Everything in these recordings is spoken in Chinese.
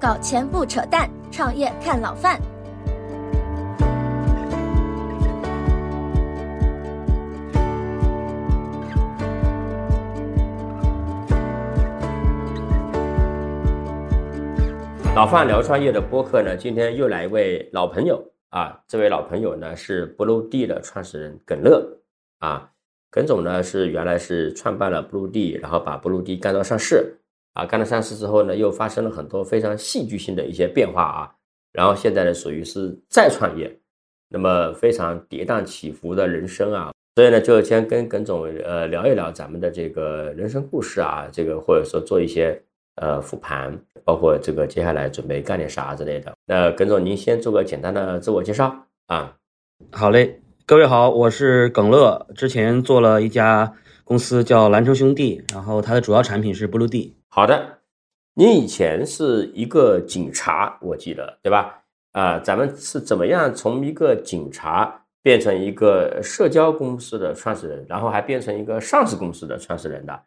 搞钱不扯淡，创业看老范。老范聊创业的播客呢，今天又来一位老朋友啊！这位老朋友呢是不露地的创始人耿乐啊。耿总呢是原来是创办了不露地，然后把不露地干到上市啊，干了上市之后呢，又发生了很多非常戏剧性的一些变化啊。然后现在呢，属于是再创业，那么非常跌宕起伏的人生啊。所以呢，就先跟耿总呃聊一聊咱们的这个人生故事啊，这个或者说做一些。呃，复盘，包括这个接下来准备干点啥之类的。那耿总，您先做个简单的自我介绍啊。好嘞，各位好，我是耿乐，之前做了一家公司叫蓝城兄弟，然后它的主要产品是 Blue D。好的，您以前是一个警察，我记得对吧？啊，咱们是怎么样从一个警察变成一个社交公司的创始人，然后还变成一个上市公司的创始人的？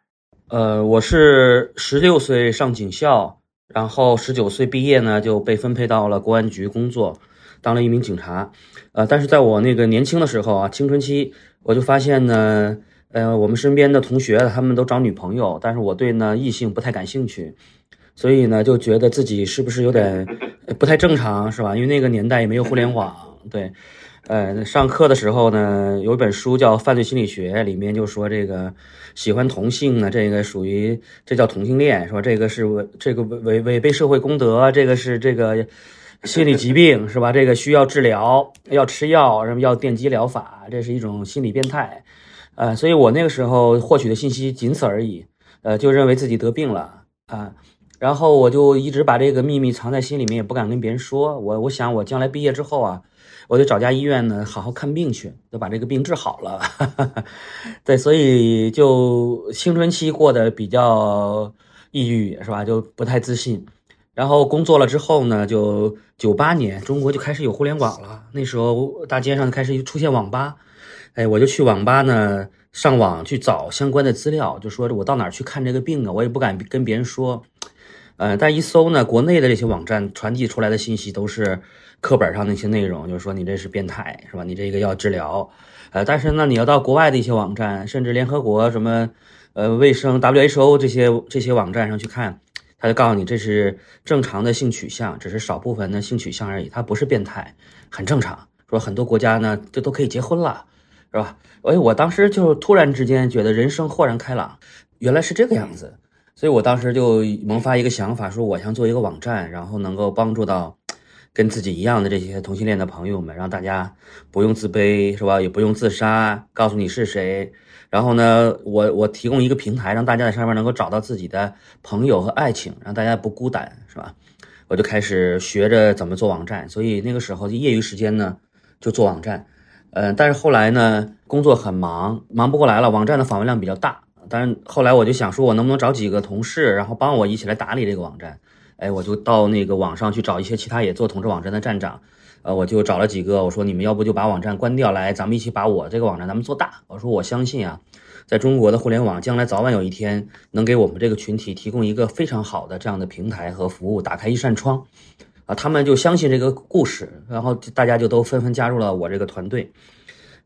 呃，我是十六岁上警校，然后十九岁毕业呢，就被分配到了公安局工作，当了一名警察。呃，但是在我那个年轻的时候啊，青春期，我就发现呢，呃，我们身边的同学他们都找女朋友，但是我对呢异性不太感兴趣，所以呢就觉得自己是不是有点不太正常，是吧？因为那个年代也没有互联网，对。呃，上课的时候呢，有一本书叫《犯罪心理学》，里面就说这个喜欢同性呢，这个属于这叫同性恋，说这个是违这个违违违背社会公德，这个是这个心理疾病，是吧？这个需要治疗，要吃药，什么要电击疗法，这是一种心理变态。呃，所以我那个时候获取的信息仅此而已，呃，就认为自己得病了啊，然后我就一直把这个秘密藏在心里面，也不敢跟别人说。我我想我将来毕业之后啊。我就找家医院呢，好好看病去，就把这个病治好了。对，所以就青春期过得比较抑郁，是吧？就不太自信。然后工作了之后呢，就九八年，中国就开始有互联网了。那时候大街上开始出现网吧，哎，我就去网吧呢，上网去找相关的资料，就说我到哪儿去看这个病啊？我也不敢跟别人说。呃，但一搜呢，国内的这些网站传递出来的信息都是课本上那些内容，就是说你这是变态，是吧？你这个要治疗。呃，但是呢，你要到国外的一些网站，甚至联合国什么，呃，卫生 WHO 这些这些网站上去看，他就告诉你这是正常的性取向，只是少部分的性取向而已，它不是变态，很正常。说很多国家呢，这都可以结婚了，是吧？哎，我当时就突然之间觉得人生豁然开朗，原来是这个样子。所以我当时就萌发一个想法，说我想做一个网站，然后能够帮助到跟自己一样的这些同性恋的朋友们，让大家不用自卑，是吧？也不用自杀，告诉你是谁。然后呢，我我提供一个平台，让大家在上面能够找到自己的朋友和爱情，让大家不孤单，是吧？我就开始学着怎么做网站。所以那个时候业余时间呢，就做网站。嗯，但是后来呢，工作很忙，忙不过来了，网站的访问量比较大。但是后来我就想说，我能不能找几个同事，然后帮我一起来打理这个网站？哎，我就到那个网上去找一些其他也做同志网站的站长，呃，我就找了几个，我说你们要不就把网站关掉来，咱们一起把我这个网站咱们做大。我说我相信啊，在中国的互联网将来早晚有一天能给我们这个群体提供一个非常好的这样的平台和服务，打开一扇窗，啊，他们就相信这个故事，然后大家就都纷纷加入了我这个团队，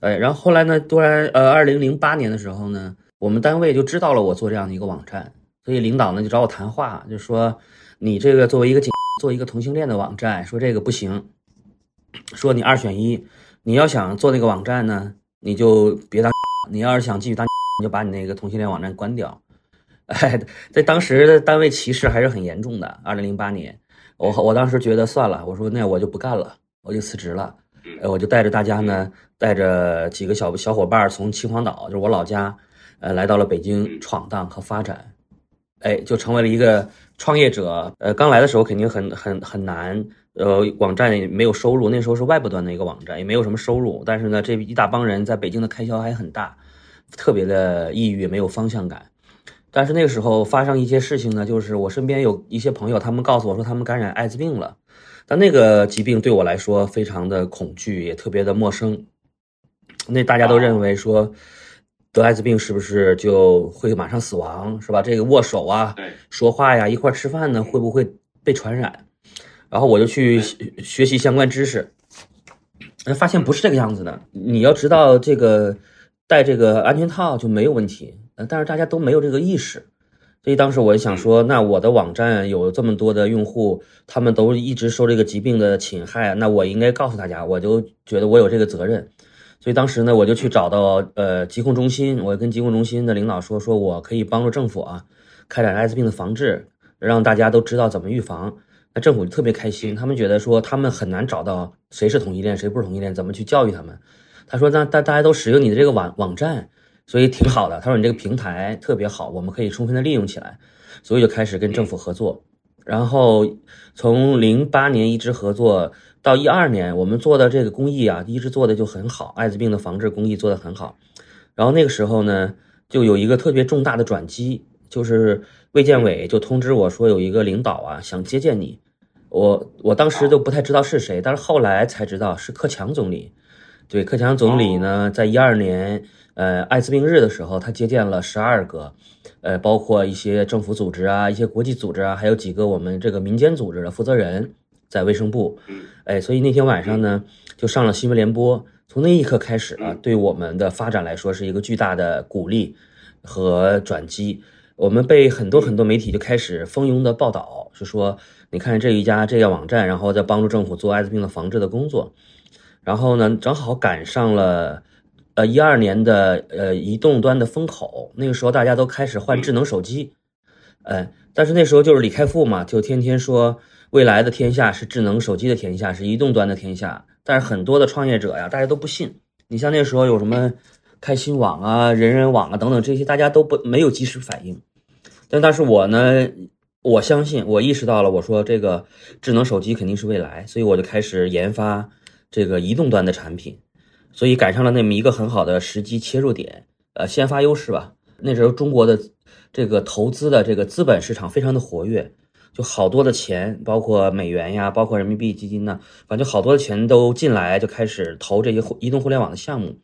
呃，然后后来呢，突然呃，二零零八年的时候呢。我们单位就知道了我做这样的一个网站，所以领导呢就找我谈话，就说你这个作为一个警，做一个同性恋的网站，说这个不行，说你二选一，你要想做那个网站呢，你就别当；你要是想继续当，你就把你那个同性恋网站关掉。哎，在当时的单位歧视还是很严重的。二零零八年，我我当时觉得算了，我说那我就不干了，我就辞职了。呃，我就带着大家呢，带着几个小小伙伴从秦皇岛，就是我老家。呃，来到了北京闯荡和发展，哎，就成为了一个创业者。呃，刚来的时候肯定很很很难，呃，网站也没有收入，那时候是外部端的一个网站，也没有什么收入。但是呢，这一大帮人在北京的开销还很大，特别的抑郁，没有方向感。但是那个时候发生一些事情呢，就是我身边有一些朋友，他们告诉我说他们感染艾滋病了，但那个疾病对我来说非常的恐惧，也特别的陌生。那大家都认为说。得艾滋病是不是就会马上死亡？是吧？这个握手啊，说话呀，一块吃饭呢，会不会被传染？然后我就去学习相关知识，发现不是这个样子的。你要知道这个戴这个安全套就没有问题，但是大家都没有这个意识。所以当时我就想说，那我的网站有这么多的用户，他们都一直受这个疾病的侵害，那我应该告诉大家，我就觉得我有这个责任。所以当时呢，我就去找到呃疾控中心，我跟疾控中心的领导说，说我可以帮助政府啊开展艾滋病的防治，让大家都知道怎么预防。那政府就特别开心，他们觉得说他们很难找到谁是同性恋，谁不是同性恋，怎么去教育他们。他说，那大大家都使用你的这个网网站。所以挺好的，他说你这个平台特别好，我们可以充分的利用起来，所以就开始跟政府合作，然后从零八年一直合作到一二年，我们做的这个公益啊，一直做的就很好，艾滋病的防治公益做的很好。然后那个时候呢，就有一个特别重大的转机，就是卫健委就通知我说有一个领导啊想接见你，我我当时都不太知道是谁，但是后来才知道是克强总理。对，克强总理呢，在一二年。呃，艾滋病日的时候，他接见了十二个，呃，包括一些政府组织啊，一些国际组织啊，还有几个我们这个民间组织的负责人，在卫生部，哎，所以那天晚上呢，就上了新闻联播。从那一刻开始啊，对我们的发展来说是一个巨大的鼓励和转机。我们被很多很多媒体就开始蜂拥的报道，是说你看这一家这个网站，然后在帮助政府做艾滋病的防治的工作，然后呢，正好赶上了。呃，一二年的呃移动端的风口，那个时候大家都开始换智能手机，呃，但是那时候就是李开复嘛，就天天说未来的天下是智能手机的天下，是移动端的天下。但是很多的创业者呀，大家都不信。你像那时候有什么开心网啊、人人网啊等等这些，大家都不没有及时反应。但但是我呢，我相信，我意识到了，我说这个智能手机肯定是未来，所以我就开始研发这个移动端的产品。所以赶上了那么一个很好的时机切入点，呃，先发优势吧。那时候中国的这个投资的这个资本市场非常的活跃，就好多的钱，包括美元呀，包括人民币基金呢，反正好多的钱都进来，就开始投这些移动互联网的项目。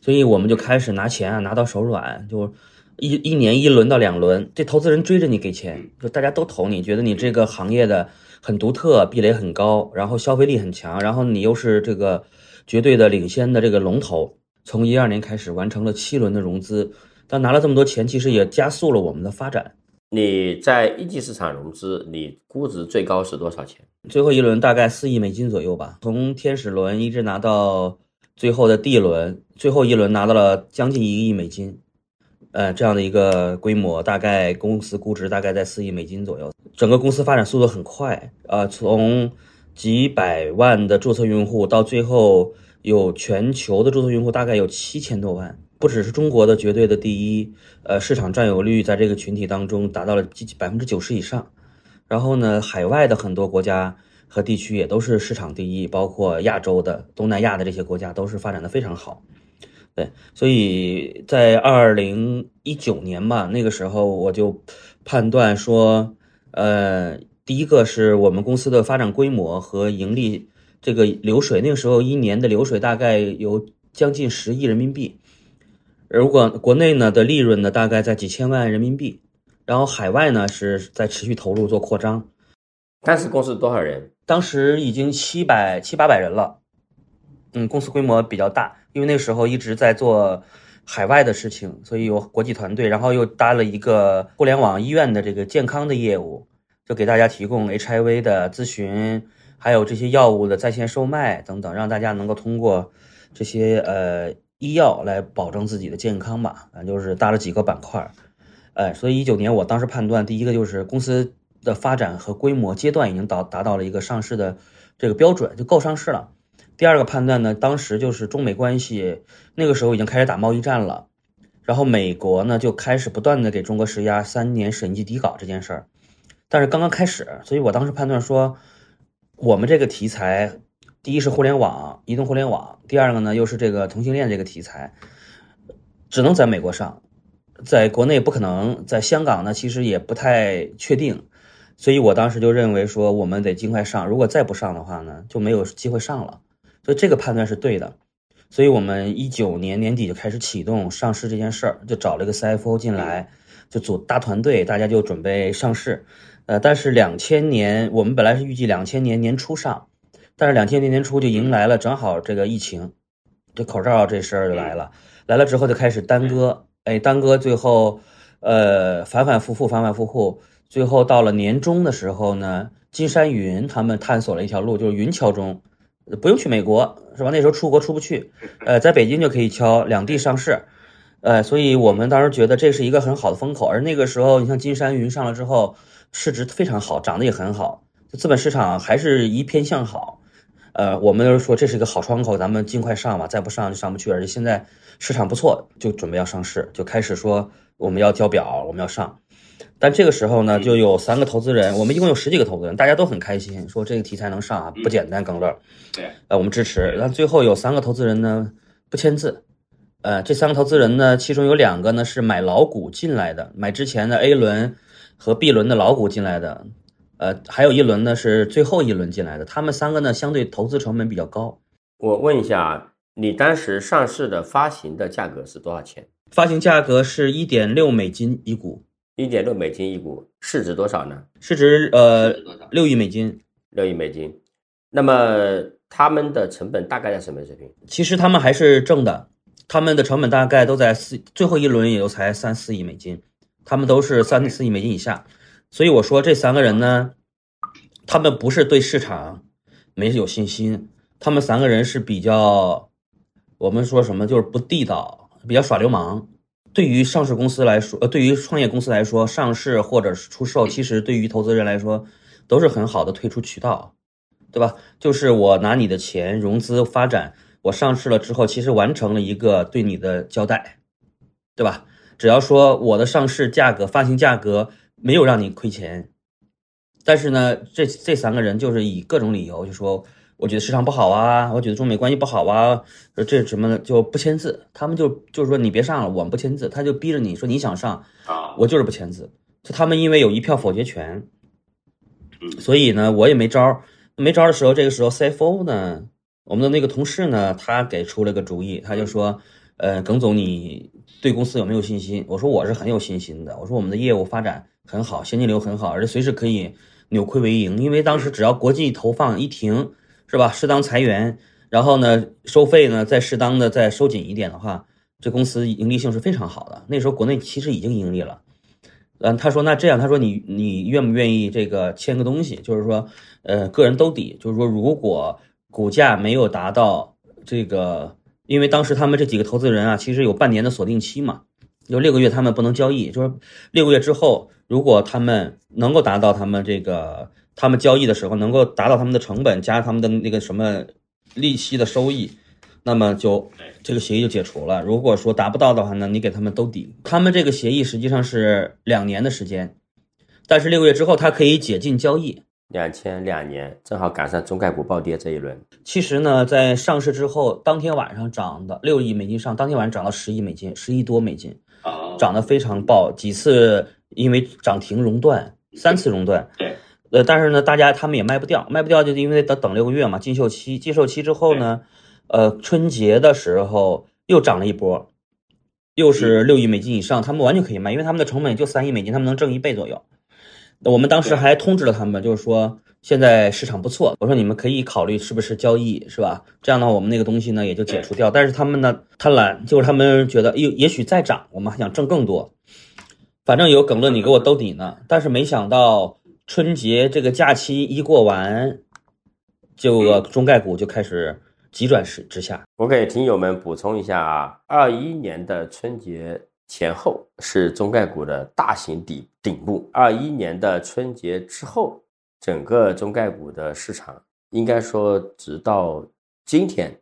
所以我们就开始拿钱啊，拿到手软，就一一年一轮到两轮，这投资人追着你给钱，就大家都投你，觉得你这个行业的很独特，壁垒很高，然后消费力很强，然后你又是这个。绝对的领先的这个龙头，从一二年开始完成了七轮的融资，但拿了这么多钱，其实也加速了我们的发展。你在一级市场融资，你估值最高是多少钱？最后一轮大概四亿美金左右吧，从天使轮一直拿到最后的 D 轮，最后一轮拿到了将近一个亿美金，呃，这样的一个规模，大概公司估值大概在四亿美金左右。整个公司发展速度很快，呃，从几百万的注册用户，到最后有全球的注册用户大概有七千多万，不只是中国的绝对的第一，呃，市场占有率在这个群体当中达到了百分之九十以上。然后呢，海外的很多国家和地区也都是市场第一，包括亚洲的、东南亚的这些国家都是发展的非常好。对，所以在二零一九年吧，那个时候我就判断说，呃。第一个是我们公司的发展规模和盈利，这个流水那个时候一年的流水大概有将近十亿人民币，如果国内呢的利润呢大概在几千万人民币，然后海外呢是在持续投入做扩张。当时公司多少人？当时已经七百七八百人了，嗯，公司规模比较大，因为那时候一直在做海外的事情，所以有国际团队，然后又搭了一个互联网医院的这个健康的业务。就给大家提供 HIV 的咨询，还有这些药物的在线售卖等等，让大家能够通过这些呃医药来保证自己的健康吧。啊，就是搭了几个板块，哎，所以一九年我当时判断，第一个就是公司的发展和规模阶段已经达达到了一个上市的这个标准，就够上市了。第二个判断呢，当时就是中美关系那个时候已经开始打贸易战了，然后美国呢就开始不断的给中国施压三年审计底稿这件事儿。但是刚刚开始，所以我当时判断说，我们这个题材，第一是互联网、移动互联网，第二个呢又是这个同性恋这个题材，只能在美国上，在国内不可能，在香港呢其实也不太确定，所以我当时就认为说，我们得尽快上，如果再不上的话呢，就没有机会上了，所以这个判断是对的，所以我们一九年年底就开始启动上市这件事儿，就找了一个 CFO 进来。就组大团队，大家就准备上市。呃，但是两千年我们本来是预计两千年年初上，但是两千年年初就迎来了正好这个疫情，这口罩这事儿就来了，来了之后就开始耽搁，哎，耽搁最后，呃，反反复复，反反复复，最后到了年终的时候呢，金山云他们探索了一条路，就是云敲钟，不用去美国是吧？那时候出国出不去，呃，在北京就可以敲，两地上市。呃，所以我们当时觉得这是一个很好的风口，而那个时候，你像金山云上了之后，市值非常好，涨得也很好，资本市场还是一片向好。呃，我们就是说这是一个好窗口，咱们尽快上吧，再不上就上不去。而且现在市场不错，就准备要上市，就开始说我们要交表，我们要上。但这个时候呢，就有三个投资人，我们一共有十几个投资人，大家都很开心，说这个题材能上啊，不简单，耿乐。对，呃，我们支持。但最后有三个投资人呢不签字。呃，这三个投资人呢，其中有两个呢是买老股进来的，买之前的 A 轮和 B 轮的老股进来的，呃，还有一轮呢是最后一轮进来的。他们三个呢，相对投资成本比较高。我问一下，你当时上市的发行的价格是多少钱？发行价格是一点六美金一股，一点六美金一股，市值多少呢？市值呃六亿美金，六亿美金。那么他们的成本大概在什么水平？其实他们还是挣的。他们的成本大概都在四，最后一轮也就才三四亿美金，他们都是三四亿美金以下，所以我说这三个人呢，他们不是对市场没有信心，他们三个人是比较，我们说什么就是不地道，比较耍流氓。对于上市公司来说，呃，对于创业公司来说，上市或者是出售，其实对于投资人来说都是很好的退出渠道，对吧？就是我拿你的钱融资发展。我上市了之后，其实完成了一个对你的交代，对吧？只要说我的上市价格、发行价格没有让你亏钱，但是呢，这这三个人就是以各种理由就说，我觉得市场不好啊，我觉得中美关系不好啊，这什么就不签字，他们就就是说你别上了，我们不签字，他就逼着你说你想上啊，我就是不签字。就他们因为有一票否决权，所以呢，我也没招没招的时候，这个时候 CFO 呢？我们的那个同事呢，他给出了个主意，他就说：“呃，耿总，你对公司有没有信心？”我说：“我是很有信心的。”我说：“我们的业务发展很好，现金流很好，而且随时可以扭亏为盈。因为当时只要国际投放一停，是吧？适当裁员，然后呢，收费呢再适当的再收紧一点的话，这公司盈利性是非常好的。那时候国内其实已经盈利了。嗯，他说：“那这样，他说你你愿不愿意这个签个东西？就是说，呃，个人兜底，就是说如果。”股价没有达到这个，因为当时他们这几个投资人啊，其实有半年的锁定期嘛，有六个月他们不能交易，就是六个月之后，如果他们能够达到他们这个，他们交易的时候能够达到他们的成本加他们的那个什么利息的收益，那么就这个协议就解除了。如果说达不到的话呢，你给他们兜底。他们这个协议实际上是两年的时间，但是六个月之后他可以解禁交易。两千两年正好赶上中概股暴跌这一轮。其实呢，在上市之后，当天晚上涨的六亿美金上，当天晚上涨到十亿美金，十亿多美金，涨得非常爆。几次因为涨停熔断，三次熔断。对。呃，但是呢，大家他们也卖不掉，卖不掉就是因为得等六个月嘛，禁售期。禁售期之后呢，呃，春节的时候又涨了一波，又是六亿美金以上，他们完全可以卖，因为他们的成本就三亿美金，他们能挣一倍左右。我们当时还通知了他们，就是说现在市场不错，我说你们可以考虑是不是交易，是吧？这样的话，我们那个东西呢也就解除掉。但是他们呢贪婪，就是他们觉得，也也许再涨，我们还想挣更多。反正有耿乐你给我兜底呢，但是没想到春节这个假期一过完，就中概股就开始急转直直下。我给听友们补充一下啊，二一年的春节。前后是中概股的大型底顶部。二一年的春节之后，整个中概股的市场应该说，直到今天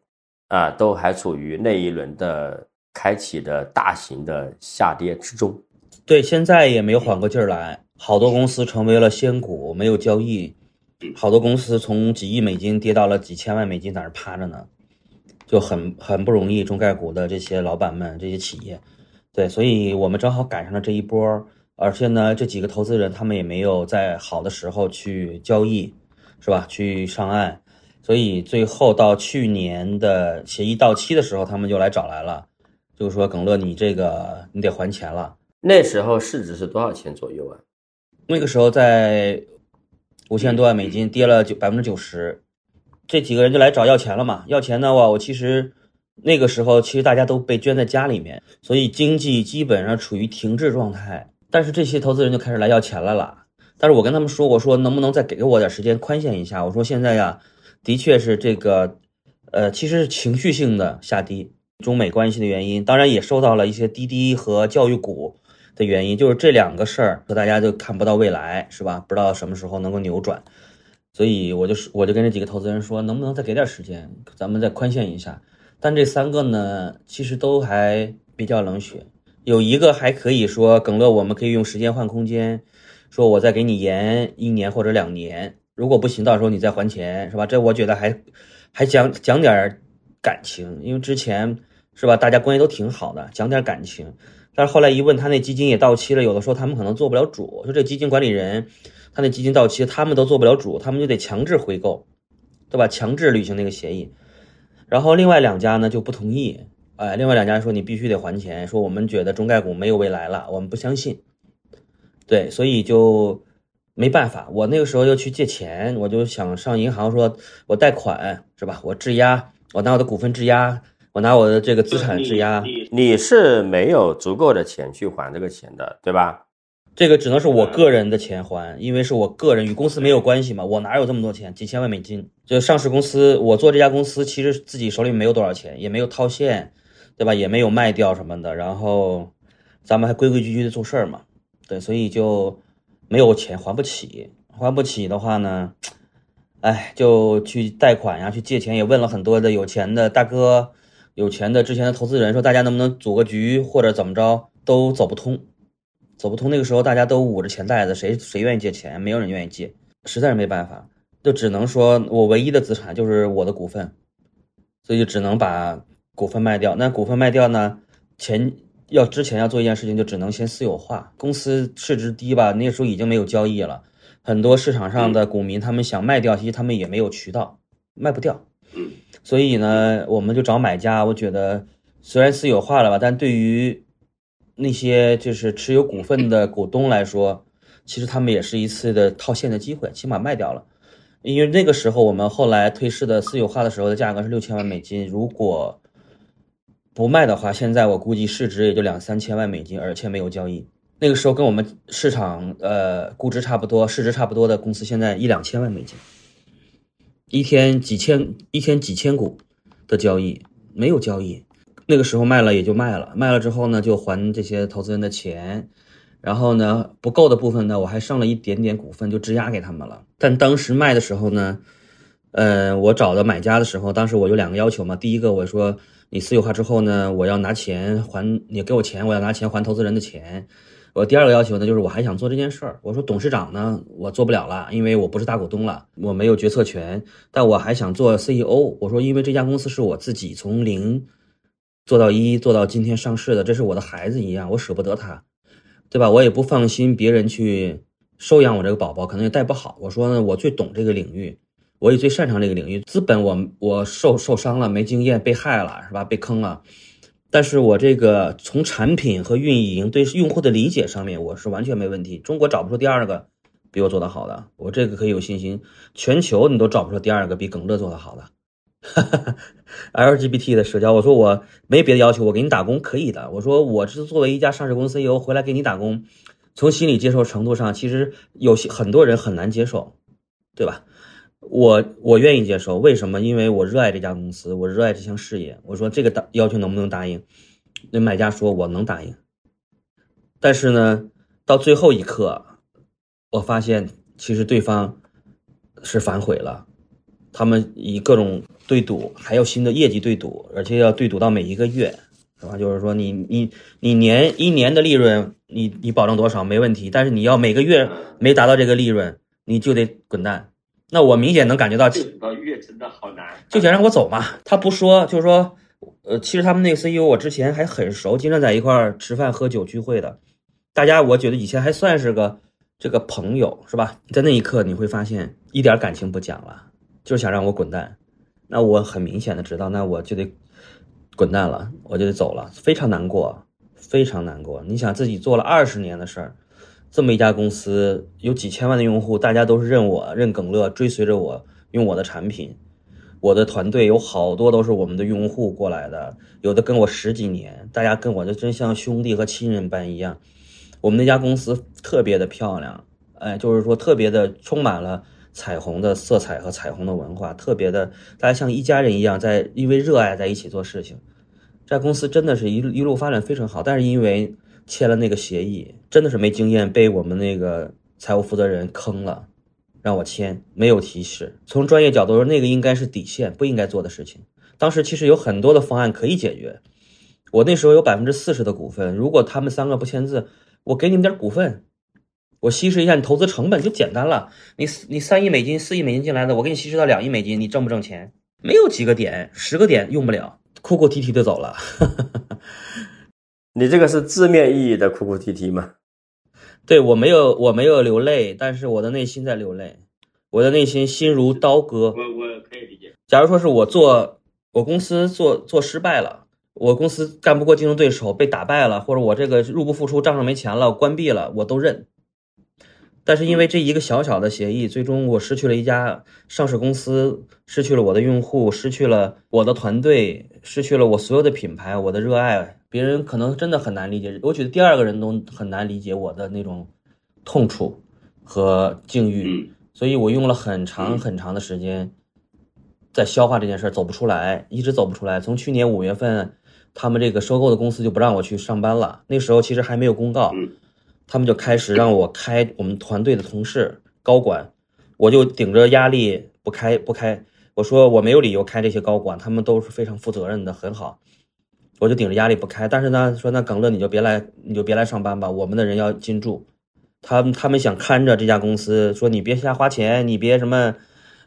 啊，都还处于那一轮的开启的大型的下跌之中。对，现在也没有缓过劲儿来，好多公司成为了仙股，没有交易。好多公司从几亿美金跌到了几千万美金，在那趴着呢，就很很不容易。中概股的这些老板们，这些企业。对，所以我们正好赶上了这一波，而且呢，这几个投资人他们也没有在好的时候去交易，是吧？去上岸，所以最后到去年的协议到期的时候，他们就来找来了，就是说耿乐，你这个你得还钱了。那时候市值是多少钱左右啊？那个时候在五千多万美金，跌了九百分之九十。这几个人就来找要钱了嘛？要钱的话，我其实那个时候其实大家都被圈在家里面，所以经济基本上处于停滞状态。但是这些投资人就开始来要钱来了。但是我跟他们说，我说能不能再给我点时间宽限一下？我说现在呀，的确是这个，呃，其实是情绪性的下跌，中美关系的原因，当然也受到了一些滴滴和教育股的原因，就是这两个事儿，大家就看不到未来，是吧？不知道什么时候能够扭转。所以我就是我就跟这几个投资人说，能不能再给点时间，咱们再宽限一下。但这三个呢，其实都还比较冷血。有一个还可以说，耿乐，我们可以用时间换空间，说我再给你延一年或者两年，如果不行，到时候你再还钱，是吧？这我觉得还还讲讲点感情，因为之前是吧，大家关系都挺好的，讲点感情。但是后来一问，他那基金也到期了，有的时候他们可能做不了主，说这基金管理人。他那基金到期，他们都做不了主，他们就得强制回购，对吧？强制履行那个协议。然后另外两家呢就不同意，哎，另外两家说你必须得还钱，说我们觉得中概股没有未来了，我们不相信。对，所以就没办法。我那个时候又去借钱，我就想上银行说，我贷款是吧？我质押，我拿我的股份质押，我拿我的这个资产质押。你是没有足够的钱去还这个钱的，对吧？这个只能是我个人的钱还，因为是我个人与公司没有关系嘛，我哪有这么多钱？几千万美金，就上市公司，我做这家公司，其实自己手里没有多少钱，也没有套现，对吧？也没有卖掉什么的，然后咱们还规规矩矩的做事儿嘛，对，所以就没有钱还不起，还不起的话呢，哎，就去贷款呀，去借钱，也问了很多的有钱的大哥，有钱的之前的投资人，说大家能不能组个局或者怎么着，都走不通。走不通，那个时候大家都捂着钱袋子，谁谁愿意借钱？没有人愿意借，实在是没办法，就只能说我唯一的资产就是我的股份，所以就只能把股份卖掉。那股份卖掉呢？前要之前要做一件事情，就只能先私有化。公司市值低吧，那时候已经没有交易了，很多市场上的股民他们想卖掉，其实他们也没有渠道，卖不掉。所以呢，我们就找买家。我觉得虽然私有化了吧，但对于那些就是持有股份的股东来说，其实他们也是一次的套现的机会，起码卖掉了。因为那个时候我们后来退市的私有化的时候的价格是六千万美金，如果不卖的话，现在我估计市值也就两三千万美金，而且没有交易。那个时候跟我们市场呃估值差不多、市值差不多的公司，现在一两千万美金，一天几千一天几千股的交易没有交易。那个时候卖了也就卖了，卖了之后呢，就还这些投资人的钱，然后呢，不够的部分呢，我还剩了一点点股份，就质押给他们了。但当时卖的时候呢，呃，我找的买家的时候，当时我有两个要求嘛。第一个我说，你私有化之后呢，我要拿钱还你给我钱，我要拿钱还投资人的钱。我第二个要求呢，就是我还想做这件事儿。我说董事长呢，我做不了了，因为我不是大股东了，我没有决策权。但我还想做 CEO。我说，因为这家公司是我自己从零。做到一做到今天上市的，这是我的孩子一样，我舍不得他，对吧？我也不放心别人去收养我这个宝宝，可能也带不好。我说呢，我最懂这个领域，我也最擅长这个领域。资本我我受受伤了，没经验，被害了，是吧？被坑了。但是我这个从产品和运营对用户的理解上面，我是完全没问题。中国找不出第二个比我做得好的，我这个可以有信心。全球你都找不出第二个比耿乐做得好的。LGBT 的社交，我说我没别的要求，我给你打工可以的。我说我是作为一家上市公司 CEO 回来给你打工，从心理接受程度上，其实有些很多人很难接受，对吧？我我愿意接受，为什么？因为我热爱这家公司，我热爱这项事业。我说这个答要求能不能答应？那买家说我能答应，但是呢，到最后一刻，我发现其实对方是反悔了。他们以各种对赌，还有新的业绩对赌，而且要对赌到每一个月，是吧？就是说，你你你年一年的利润，你你保证多少没问题，但是你要每个月没达到这个利润，你就得滚蛋。那我明显能感觉到，几个月真的好难，就想让我走嘛。他不说，就是说，呃，其实他们那个 CEO 我之前还很熟，经常在一块儿吃饭喝酒聚会的，大家我觉得以前还算是个这个朋友，是吧？在那一刻你会发现一点感情不讲了。就想让我滚蛋，那我很明显的知道，那我就得滚蛋了，我就得走了，非常难过，非常难过。你想自己做了二十年的事儿，这么一家公司有几千万的用户，大家都是认我、认耿乐，追随着我用我的产品。我的团队有好多都是我们的用户过来的，有的跟我十几年，大家跟我就真像兄弟和亲人般一样。我们那家公司特别的漂亮，哎，就是说特别的充满了彩虹的色彩和彩虹的文化，特别的大家像一家人一样，在因为热爱在一起做事情。这家公司真的是一一路发展非常好，但是因为签了那个协议，真的是没经验，被我们那个财务负责人坑了。让我签，没有提示。从专业角度说，那个应该是底线，不应该做的事情。当时其实有很多的方案可以解决。我那时候有百分之四十的股份，如果他们三个不签字，我给你们点股份，我稀释一下你投资成本就简单了。你你三亿美金、四亿美金进来的，我给你稀释到两亿美金，你挣不挣钱？没有几个点，十个点用不了，哭哭啼啼的走了。你这个是字面意义的哭哭啼啼吗？对我没有，我没有流泪，但是我的内心在流泪，我的内心心如刀割。我我可以理解。假如说是我做我公司做做失败了，我公司干不过竞争对手被打败了，或者我这个入不敷出，账上没钱了，关闭了，我都认。但是因为这一个小小的协议，最终我失去了一家上市公司，失去了我的用户，失去了我的团队，失去了我所有的品牌，我的热爱。别人可能真的很难理解，我觉得第二个人都很难理解我的那种痛楚和境遇，所以我用了很长很长的时间在消化这件事，走不出来，一直走不出来。从去年五月份，他们这个收购的公司就不让我去上班了，那时候其实还没有公告，他们就开始让我开我们团队的同事高管，我就顶着压力不开不开，我说我没有理由开这些高管，他们都是非常负责任的，很好。我就顶着压力不开，但是呢，说那耿乐你就别来，你就别来上班吧。我们的人要进驻，他他们想看着这家公司，说你别瞎花钱，你别什么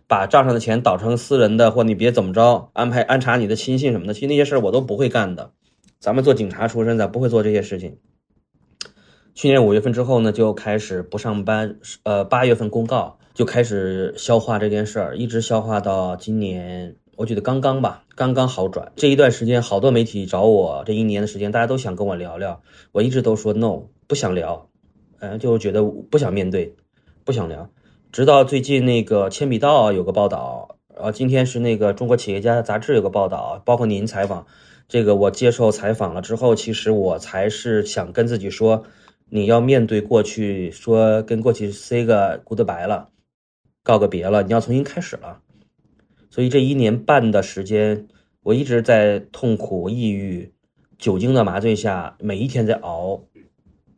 把账上的钱倒成私人的，或你别怎么着安排安插你的亲信什么的。其实那些事儿我都不会干的。咱们做警察出身的，不会做这些事情。去年五月份之后呢，就开始不上班，呃，八月份公告就开始消化这件事儿，一直消化到今年。我觉得刚刚吧，刚刚好转。这一段时间，好多媒体找我，这一年的时间，大家都想跟我聊聊，我一直都说 no，不想聊，嗯，就觉得不想面对，不想聊。直到最近那个铅笔道有个报道，呃，今天是那个中国企业家杂志有个报道，包括您采访，这个我接受采访了之后，其实我才是想跟自己说，你要面对过去，说跟过去 say 个 goodbye 了，告个别了，你要重新开始了。所以这一年半的时间，我一直在痛苦、抑郁、酒精的麻醉下，每一天在熬，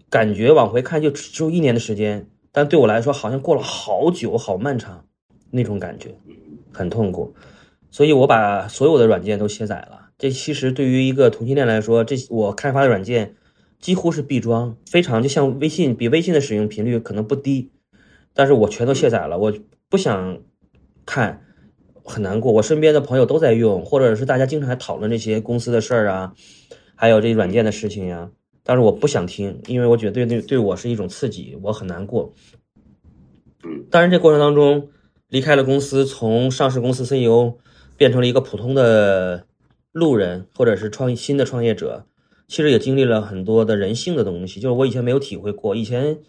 感觉往回看就只有一年的时间，但对我来说好像过了好久、好漫长，那种感觉很痛苦。所以我把所有的软件都卸载了。这其实对于一个同性恋来说，这我开发的软件几乎是必装，非常就像微信，比微信的使用频率可能不低，但是我全都卸载了，我不想看。很难过，我身边的朋友都在用，或者是大家经常还讨论这些公司的事儿啊，还有这软件的事情呀。但是我不想听，因为我觉得对对对我是一种刺激，我很难过。嗯，当然这过程当中离开了公司，从上市公司 CEO 变成了一个普通的路人，或者是创新的创业者，其实也经历了很多的人性的东西，就是我以前没有体会过。以前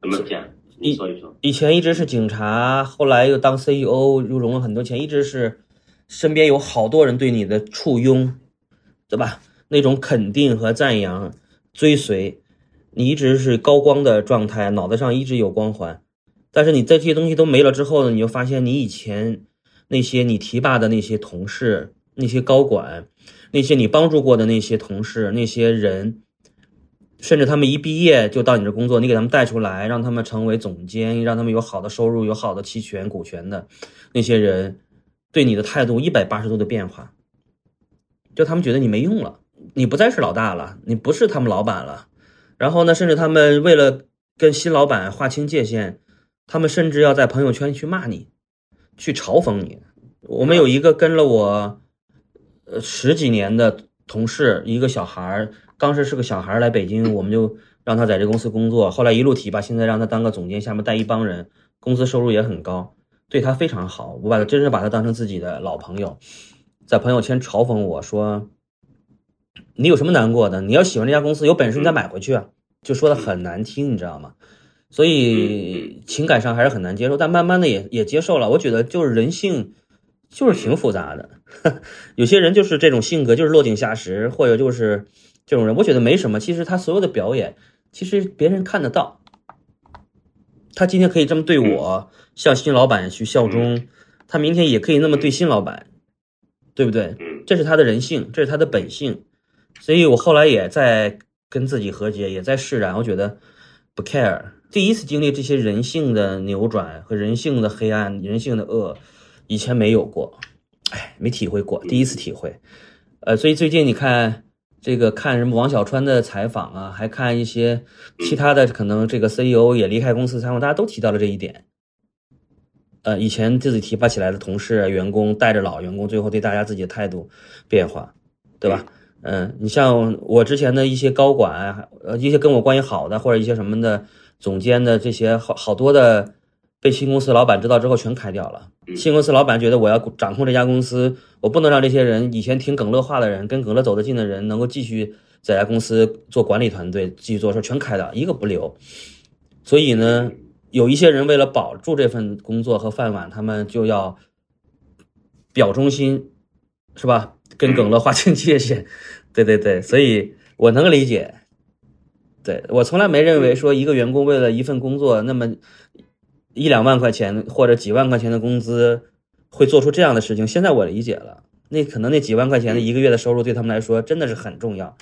怎么讲？以以前一直是警察，后来又当 CEO，又融了很多钱，一直是身边有好多人对你的簇拥，对吧？那种肯定和赞扬、追随，你一直是高光的状态，脑袋上一直有光环。但是你在这些东西都没了之后呢，你就发现你以前那些你提拔的那些同事、那些高管、那些你帮助过的那些同事、那些人。甚至他们一毕业就到你这工作，你给他们带出来，让他们成为总监，让他们有好的收入、有好的期权、股权的那些人，对你的态度一百八十度的变化，就他们觉得你没用了，你不再是老大了，你不是他们老板了。然后呢，甚至他们为了跟新老板划清界限，他们甚至要在朋友圈去骂你，去嘲讽你。我们有一个跟了我呃十几年的同事，一个小孩儿。当时是个小孩儿来北京，我们就让他在这公司工作。后来一路提拔，现在让他当个总监，下面带一帮人，公司收入也很高，对他非常好。我把他真是把他当成自己的老朋友，在朋友圈嘲讽我说：“你有什么难过的？你要喜欢这家公司，有本事你再买回去啊！就说的很难听，你知道吗？所以情感上还是很难接受，但慢慢的也也接受了。我觉得就是人性就是挺复杂的，有些人就是这种性格，就是落井下石，或者就是这种人，我觉得没什么。其实他所有的表演，其实别人看得到。他今天可以这么对我，向新老板去效忠，他明天也可以那么对新老板，对不对？这是他的人性，这是他的本性。所以我后来也在跟自己和解，也在释然。我觉得不 care。第一次经历这些人性的扭转和人性的黑暗、人性的恶，以前没有过，哎，没体会过，第一次体会。呃，所以最近你看。这个看什么王小川的采访啊，还看一些其他的，可能这个 CEO 也离开公司采访，大家都提到了这一点。呃，以前自己提拔起来的同事、员工带着老员工，最后对大家自己的态度变化，对吧？嗯，你像我之前的一些高管，呃，一些跟我关系好的，或者一些什么的总监的这些好好多的。被新公司老板知道之后，全开掉了。新公司老板觉得我要掌控这家公司，我不能让这些人以前听耿乐话的人，跟耿乐走得近的人，能够继续在家公司做管理团队，继续做事，全开掉，一个不留。所以呢，有一些人为了保住这份工作和饭碗，他们就要表忠心，是吧？跟耿乐划清界限。对对对，所以我能理解。对我从来没认为说一个员工为了一份工作那么。一两万块钱或者几万块钱的工资，会做出这样的事情。现在我理解了，那可能那几万块钱的一个月的收入对他们来说真的是很重要。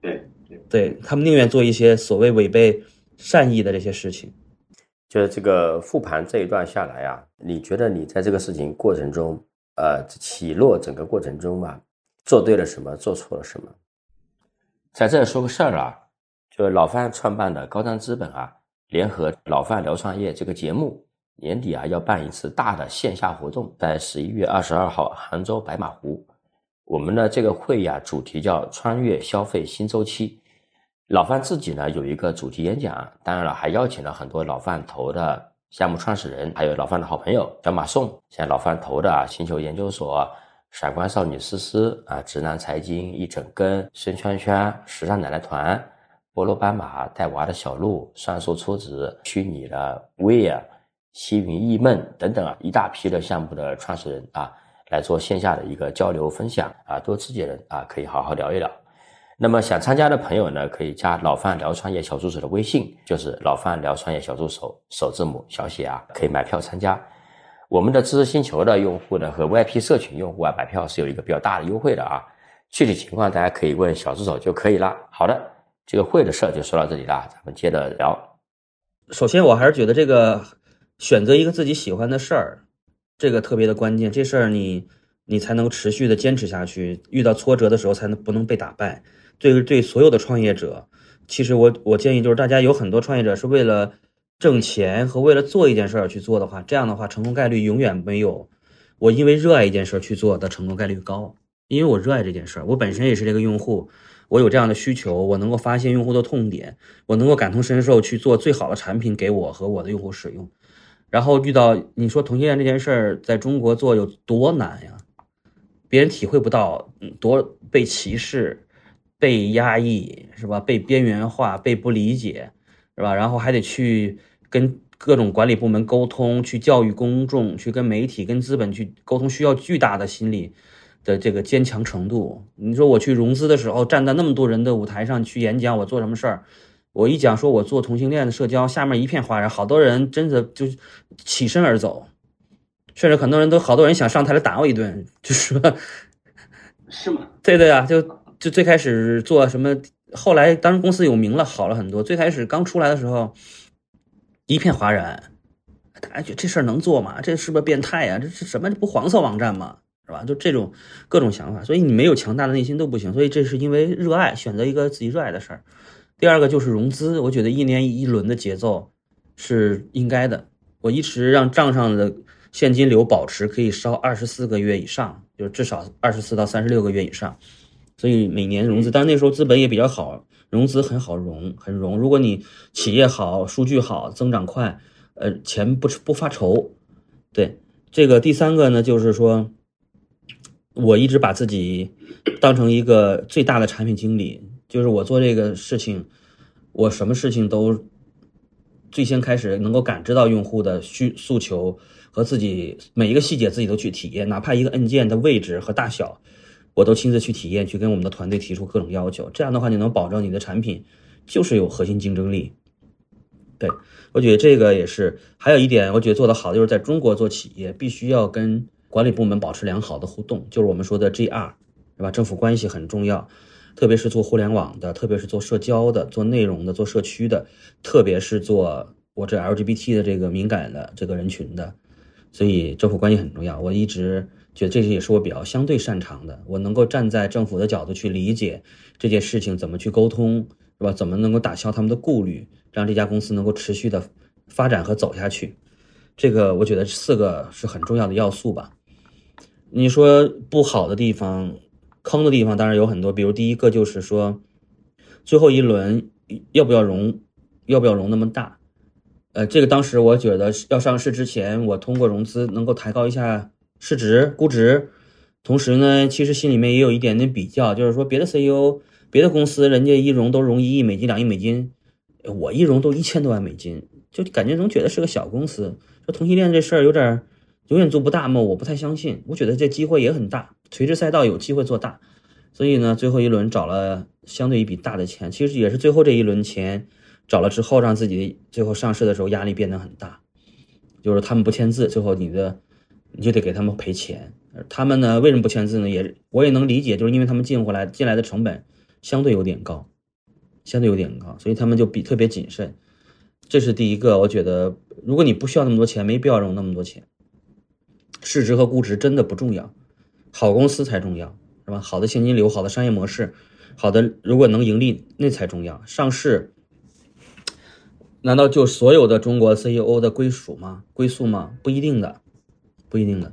对，对他们宁愿做一些所谓违背善意的这些事情。就是这个复盘这一段下来啊，你觉得你在这个事情过程中，呃，起落整个过程中啊，做对了什么，做错了什么？在这说个事儿啊，就是老范创办的高瞻资本啊。联合老范聊创业这个节目，年底啊要办一次大的线下活动，在十一月二十二号杭州白马湖。我们的这个会呀，主题叫“穿越消费新周期”。老范自己呢有一个主题演讲，当然了，还邀请了很多老范投的项目创始人，还有老范的好朋友小马宋，像老范投的啊星球研究所、闪光少女思思啊、直男财经一整根、孙圈圈、时尚奶奶团。波罗斑马带娃的小鹿，算术初子，虚拟的 Wear，西云易梦等等啊，一大批的项目的创始人啊，来做线下的一个交流分享啊，多自己人啊，可以好好聊一聊。那么想参加的朋友呢，可以加老范聊创业小助手的微信，就是老范聊创业小助手首字母小写啊，可以买票参加。我们的知识星球的用户呢和 VIP 社群用户啊，买票是有一个比较大的优惠的啊，具体情况大家可以问小助手就可以了。好的。这个会的事儿就说到这里了，咱们接着聊。首先，我还是觉得这个选择一个自己喜欢的事儿，这个特别的关键。这事儿你你才能持续的坚持下去，遇到挫折的时候才能不能被打败。对对，所有的创业者，其实我我建议就是大家有很多创业者是为了挣钱和为了做一件事儿去做的话，这样的话成功概率永远没有我因为热爱一件事儿去做的成功概率高。因为我热爱这件事儿，我本身也是这个用户。我有这样的需求，我能够发现用户的痛点，我能够感同身受去做最好的产品给我和我的用户使用。然后遇到你说同性恋这件事儿，在中国做有多难呀？别人体会不到，多被歧视、被压抑，是吧？被边缘化、被不理解，是吧？然后还得去跟各种管理部门沟通，去教育公众，去跟媒体、跟资本去沟通，需要巨大的心理。的这个坚强程度，你说我去融资的时候，站在那么多人的舞台上去演讲，我做什么事儿？我一讲说我做同性恋的社交，下面一片哗然，好多人真的就起身而走，甚至很多人都好多人想上台来打我一顿，就说，是吗？对对啊，就就最开始做什么，后来当时公司有名了，好了很多。最开始刚出来的时候，一片哗然，大家觉得这事儿能做吗？这是不是变态呀？这是什么？这不黄色网站吗？是吧？就这种各种想法，所以你没有强大的内心都不行。所以这是因为热爱，选择一个自己热爱的事儿。第二个就是融资，我觉得一年一轮的节奏是应该的。我一直让账上的现金流保持可以烧二十四个月以上，就至少二十四到三十六个月以上。所以每年融资，但那时候资本也比较好，融资很好融，很融。如果你企业好，数据好，增长快，呃，钱不不发愁。对这个第三个呢，就是说。我一直把自己当成一个最大的产品经理，就是我做这个事情，我什么事情都最先开始能够感知到用户的需诉求和自己每一个细节自己都去体验，哪怕一个按键的位置和大小，我都亲自去体验，去跟我们的团队提出各种要求。这样的话，你能保证你的产品就是有核心竞争力。对我觉得这个也是，还有一点我觉得做得好，就是在中国做企业必须要跟管理部门保持良好的互动，就是我们说的 GR，对吧？政府关系很重要，特别是做互联网的，特别是做社交的、做内容的、做社区的，特别是做我这 LGBT 的这个敏感的这个人群的，所以政府关系很重要。我一直觉得这些也是我比较相对擅长的，我能够站在政府的角度去理解这件事情怎么去沟通，是吧？怎么能够打消他们的顾虑？让这家公司能够持续的发展和走下去，这个我觉得四个是很重要的要素吧。你说不好的地方、坑的地方当然有很多，比如第一个就是说，最后一轮要不要融，要不要融那么大？呃，这个当时我觉得要上市之前，我通过融资能够抬高一下市值估值，同时呢，其实心里面也有一点点比较，就是说别的 CEO、别的公司人家一融都融一亿美金、两亿美金。我一融都一千多万美金，就感觉总觉得是个小公司。说同性恋这事儿有点永远做不大梦，我不太相信。我觉得这机会也很大，垂直赛道有机会做大。所以呢，最后一轮找了相对一笔大的钱，其实也是最后这一轮钱找了之后，让自己最后上市的时候压力变得很大。就是他们不签字，最后你的你就得给他们赔钱。他们呢为什么不签字呢？也我也能理解，就是因为他们进回来进来的成本相对有点高。相对有点高，所以他们就比特别谨慎，这是第一个。我觉得，如果你不需要那么多钱，没必要融那么多钱。市值和估值真的不重要，好公司才重要，是吧？好的现金流，好的商业模式，好的如果能盈利，那才重要。上市难道就所有的中国 CEO 的归属吗？归宿吗？不一定的，不一定的。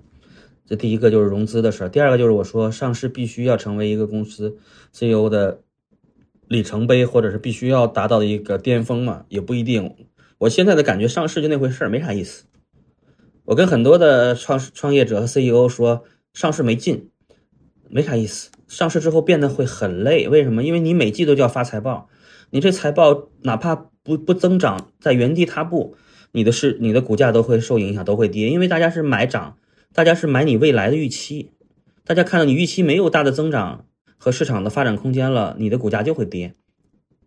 这第一个就是融资的事儿，第二个就是我说上市必须要成为一个公司 CEO 的。里程碑，或者是必须要达到的一个巅峰嘛，也不一定。我现在的感觉，上市就那回事儿，没啥意思。我跟很多的创创业者和 CEO 说，上市没劲，没啥意思。上市之后变得会很累，为什么？因为你每季都要发财报，你这财报哪怕不不增长，在原地踏步，你的是你的股价都会受影响，都会跌，因为大家是买涨，大家是买你未来的预期，大家看到你预期没有大的增长。和市场的发展空间了，你的股价就会跌，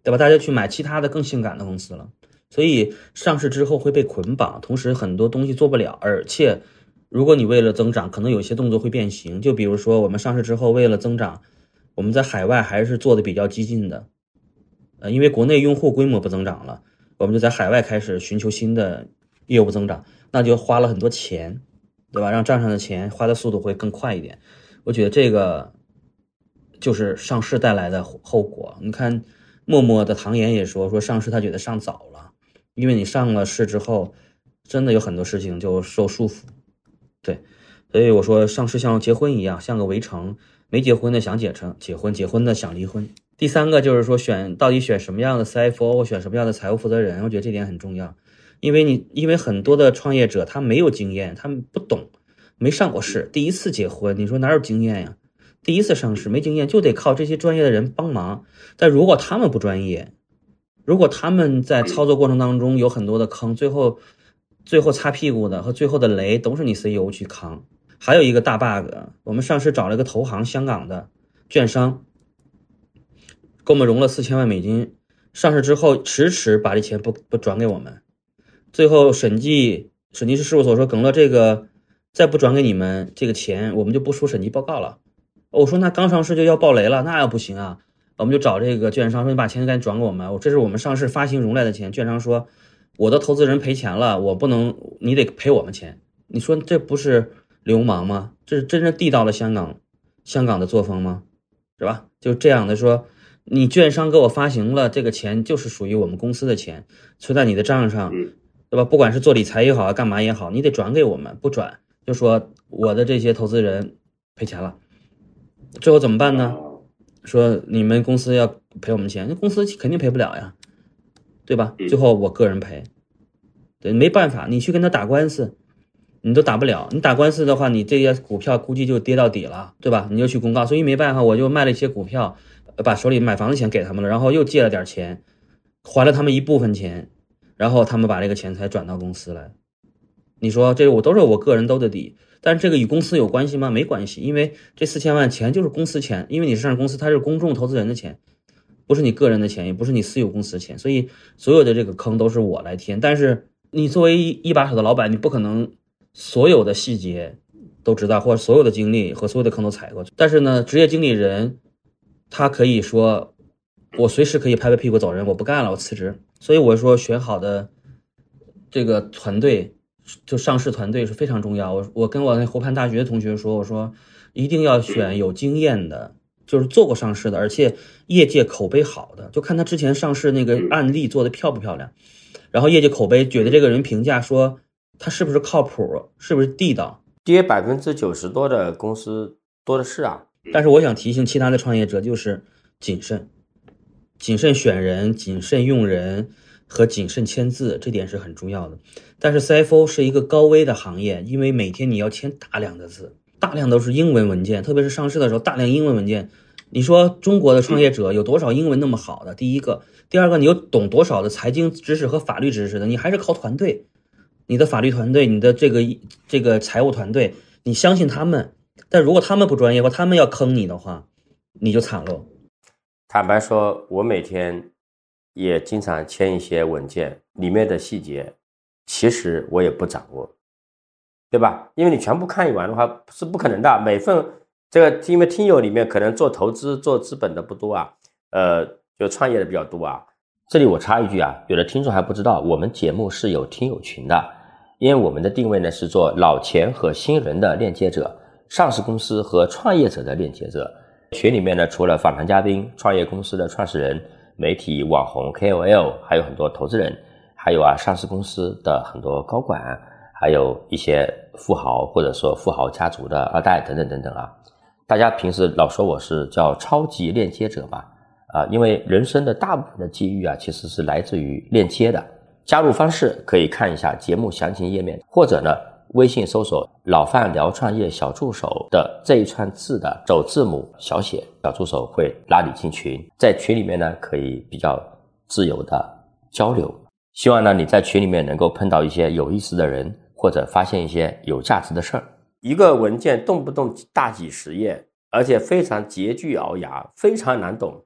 对吧？大家去买其他的更性感的公司了，所以上市之后会被捆绑，同时很多东西做不了，而且如果你为了增长，可能有些动作会变形。就比如说我们上市之后为了增长，我们在海外还是做的比较激进的，呃，因为国内用户规模不增长了，我们就在海外开始寻求新的业务增长，那就花了很多钱，对吧？让账上的钱花的速度会更快一点。我觉得这个。就是上市带来的后果。你看，默默的唐岩也说，说上市他觉得上早了，因为你上了市之后，真的有很多事情就受束缚。对，所以我说上市像结婚一样，像个围城，没结婚的想结成结婚，结婚的想离婚。第三个就是说选到底选什么样的 CFO，选什么样的财务负责人，我觉得这点很重要，因为你因为很多的创业者他没有经验，他们不懂，没上过市，第一次结婚，你说哪有经验呀？第一次上市没经验，就得靠这些专业的人帮忙。但如果他们不专业，如果他们在操作过程当中有很多的坑，最后最后擦屁股的和最后的雷都是你 CEO 去扛。还有一个大 bug，我们上市找了一个投行，香港的券商，给我们融了四千万美金。上市之后迟迟把这钱不不转给我们，最后审计审计师事务所说，耿乐这个再不转给你们这个钱，我们就不出审计报告了。我说那刚上市就要爆雷了，那要不行啊！我们就找这个券商说：“你把钱赶紧转给我们，这是我们上市发行融来的钱。”券商说：“我的投资人赔钱了，我不能，你得赔我们钱。”你说这不是流氓吗？这是真正地道的香港香港的作风吗？是吧？就这样的说，你券商给我发行了这个钱，就是属于我们公司的钱，存在你的账上，对吧？不管是做理财也好，干嘛也好，你得转给我们，不转就说我的这些投资人赔钱了。最后怎么办呢？说你们公司要赔我们钱，那公司肯定赔不了呀，对吧？最后我个人赔，对，没办法，你去跟他打官司，你都打不了。你打官司的话，你这些股票估计就跌到底了，对吧？你就去公告，所以没办法，我就卖了一些股票，把手里买房的钱给他们了，然后又借了点钱，还了他们一部分钱，然后他们把这个钱才转到公司来。你说这我都是我个人兜的底，但是这个与公司有关系吗？没关系，因为这四千万钱就是公司钱，因为你是上市公司，它是公众投资人的钱。不是你个人的钱，也不是你私有公司的钱，所以所有的这个坑都是我来填。但是你作为一把手的老板，你不可能所有的细节都知道，或者所有的经历和所有的坑都踩过去。但是呢，职业经理人他可以说，我随时可以拍拍屁股走人，我不干了，我辞职。所以我说，选好的这个团队，就上市团队是非常重要。我我跟我那湖畔大学的同学说，我说一定要选有经验的。就是做过上市的，而且业界口碑好的，就看他之前上市那个案例做的漂不漂亮，然后业界口碑觉得这个人评价说他是不是靠谱，是不是地道。跌百分之九十多的公司多的是啊。但是我想提醒其他的创业者，就是谨慎，谨慎选人，谨慎用人和谨慎签字，这点是很重要的。但是 CFO 是一个高危的行业，因为每天你要签大量的字。大量都是英文文件，特别是上市的时候，大量英文文件。你说中国的创业者有多少英文那么好的？第一个，第二个，你又懂多少的财经知识和法律知识的？你还是靠团队，你的法律团队，你的这个这个财务团队，你相信他们。但如果他们不专业或他们要坑你的话，你就惨了。坦白说，我每天也经常签一些文件，里面的细节其实我也不掌握。对吧？因为你全部看完的话是不可能的。每份这个，因为听友里面可能做投资、做资本的不多啊，呃，就创业的比较多啊。这里我插一句啊，有的听众还不知道，我们节目是有听友群的，因为我们的定位呢是做老钱和新人的链接者，上市公司和创业者的链接者。群里面呢，除了访谈嘉宾、创业公司的创始人、媒体网红 KOL，还有很多投资人，还有啊，上市公司的很多高管。还有一些富豪或者说富豪家族的二代等等等等啊，大家平时老说我是叫超级链接者嘛，啊，因为人生的大部分的机遇啊，其实是来自于链接的。加入方式可以看一下节目详情页面，或者呢，微信搜索“老范聊创业小助手”的这一串字的首字母小写，小助手会拉你进群，在群里面呢，可以比较自由的交流。希望呢，你在群里面能够碰到一些有意思的人。或者发现一些有价值的事儿，一个文件动不动大几十页，而且非常拮据聱牙，非常难懂。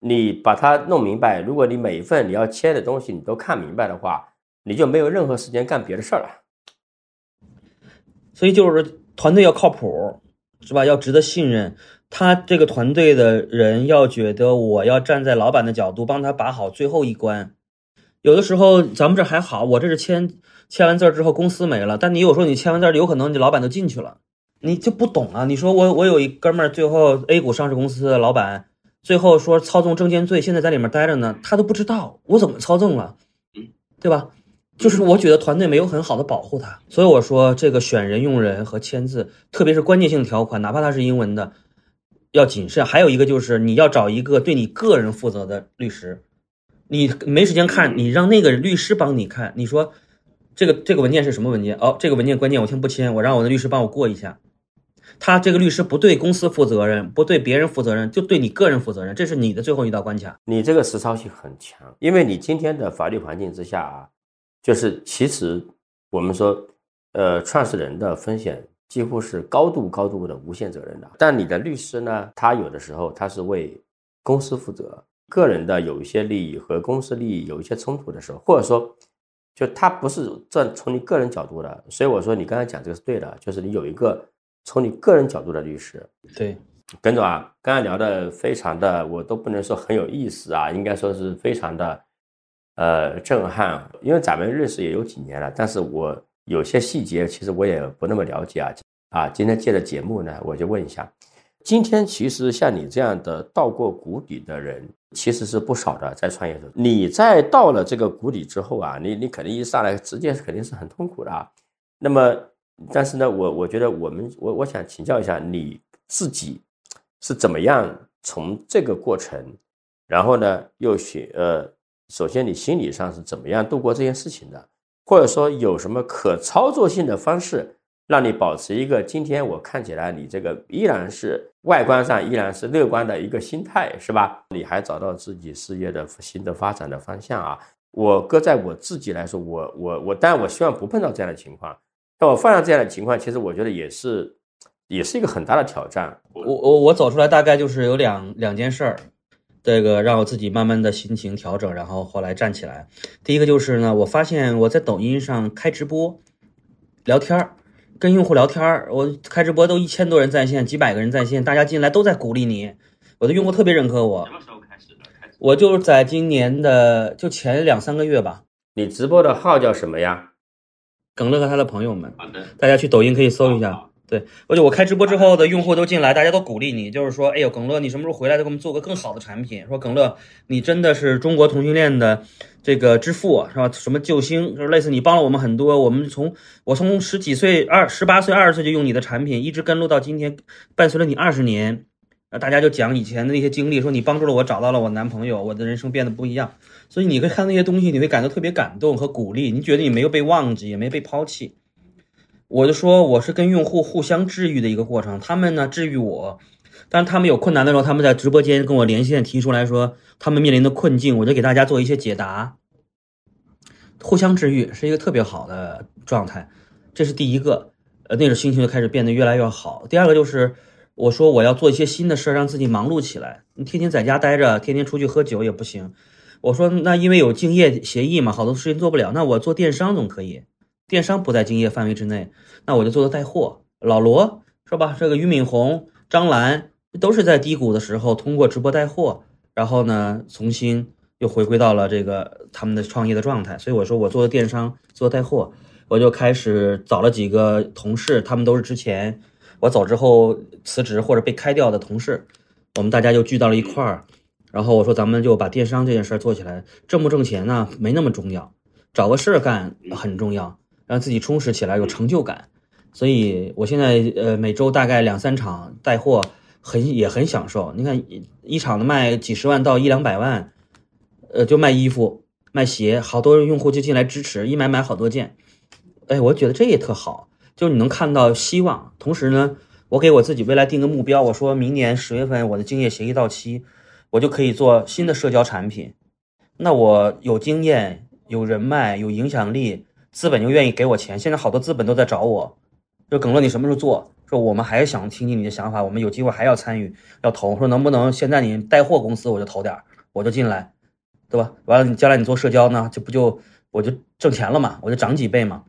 你把它弄明白，如果你每一份你要签的东西你都看明白的话，你就没有任何时间干别的事儿了。所以就是团队要靠谱，是吧？要值得信任。他这个团队的人要觉得我要站在老板的角度帮他把好最后一关。有的时候咱们这还好，我这是签。签完字之后，公司没了。但你有时候你签完字，有可能你老板都进去了，你就不懂啊。你说我我有一哥们儿，最后 A 股上市公司的老板，最后说操纵证监罪，现在在里面待着呢，他都不知道我怎么操纵了，对吧？就是我觉得团队没有很好的保护他，所以我说这个选人用人和签字，特别是关键性条款，哪怕它是英文的，要谨慎。还有一个就是你要找一个对你个人负责的律师，你没时间看，你让那个律师帮你看，你说。这个这个文件是什么文件？哦，这个文件关键我先不签，我让我的律师帮我过一下。他这个律师不对公司负责任，不对别人负责任，就对你个人负责任，这是你的最后一道关卡。你这个实操性很强，因为你今天的法律环境之下啊，就是其实我们说，呃，创始人的风险几乎是高度高度的无限责任的。但你的律师呢，他有的时候他是为公司负责，个人的有一些利益和公司利益有一些冲突的时候，或者说。就他不是这从你个人角度的，所以我说你刚才讲这个是对的，就是你有一个从你个人角度的律师。对，耿总啊，刚才聊的非常的，我都不能说很有意思啊，应该说是非常的，呃，震撼。因为咱们认识也有几年了，但是我有些细节其实我也不那么了解啊。啊，今天借着节目呢，我就问一下。今天其实像你这样的到过谷底的人，其实是不少的。在创业中，你在到了这个谷底之后啊，你你肯定一上来直接肯定是很痛苦的啊。那么，但是呢，我我觉得我们我我想请教一下你自己是怎么样从这个过程，然后呢又学呃，首先你心理上是怎么样度过这件事情的？或者说有什么可操作性的方式，让你保持一个今天我看起来你这个依然是外观上依然是乐观的一个心态，是吧？你还找到自己事业的新的发展的方向啊？我搁在我自己来说，我我我，当然我希望不碰到这样的情况。但我放下这样的情况，其实我觉得也是，也是一个很大的挑战。我我我走出来大概就是有两两件事儿，这个让我自己慢慢的心情调整，然后后来站起来。第一个就是呢，我发现我在抖音上开直播，聊天儿，跟用户聊天儿，我开直播都一千多人在线，几百个人在线，大家进来都在鼓励你，我的用户特别认可我。什么时候开始的？我就是在今年的就前两三个月吧。你直播的号叫什么呀？耿乐和他的朋友们，大家去抖音可以搜一下。对，而且我开直播之后的用户都进来，大家都鼓励你，就是说，哎呦，耿乐，你什么时候回来再给我们做个更好的产品？说耿乐，你真的是中国同性恋的这个之父，是吧？什么救星，就是类似你帮了我们很多。我们从我从十几岁、二十八岁、二十岁就用你的产品，一直跟录到今天，伴随了你二十年。那大家就讲以前的那些经历，说你帮助了我找到了我男朋友，我的人生变得不一样。所以你会看那些东西，你会感到特别感动和鼓励。你觉得你没有被忘记，也没被抛弃。我就说我是跟用户互相治愈的一个过程，他们呢治愈我，但他们有困难的时候，他们在直播间跟我连线，提出来说他们面临的困境，我就给大家做一些解答。互相治愈是一个特别好的状态，这是第一个。呃，那个心情就开始变得越来越好。第二个就是我说我要做一些新的事儿，让自己忙碌起来。你天天在家待着，天天出去喝酒也不行。我说那因为有竞业协议嘛，好多事情做不了。那我做电商总可以，电商不在竞业范围之内，那我就做做带货。老罗是吧？这个俞敏洪、张兰都是在低谷的时候通过直播带货，然后呢重新又回归到了这个他们的创业的状态。所以我说我做电商做带货，我就开始找了几个同事，他们都是之前我走之后辞职或者被开掉的同事，我们大家就聚到了一块儿。然后我说，咱们就把电商这件事儿做起来，挣不挣钱呢？没那么重要，找个事儿干很重要，让自己充实起来，有成就感。所以我现在呃每周大概两三场带货，很也很享受。你看一场的卖几十万到一两百万，呃就卖衣服、卖鞋，好多用户就进来支持，一买买好多件。哎，我觉得这也特好，就是你能看到希望。同时呢，我给我自己未来定个目标，我说明年十月份我的竞业协议到期。我就可以做新的社交产品，那我有经验、有人脉、有影响力，资本就愿意给我钱。现在好多资本都在找我，就耿乐，你什么时候做？说我们还想听听你的想法，我们有机会还要参与，要投。说能不能现在你带货公司，我就投点我就进来，对吧？完了，你将来你做社交呢，就不就我就挣钱了嘛，我就涨几倍嘛。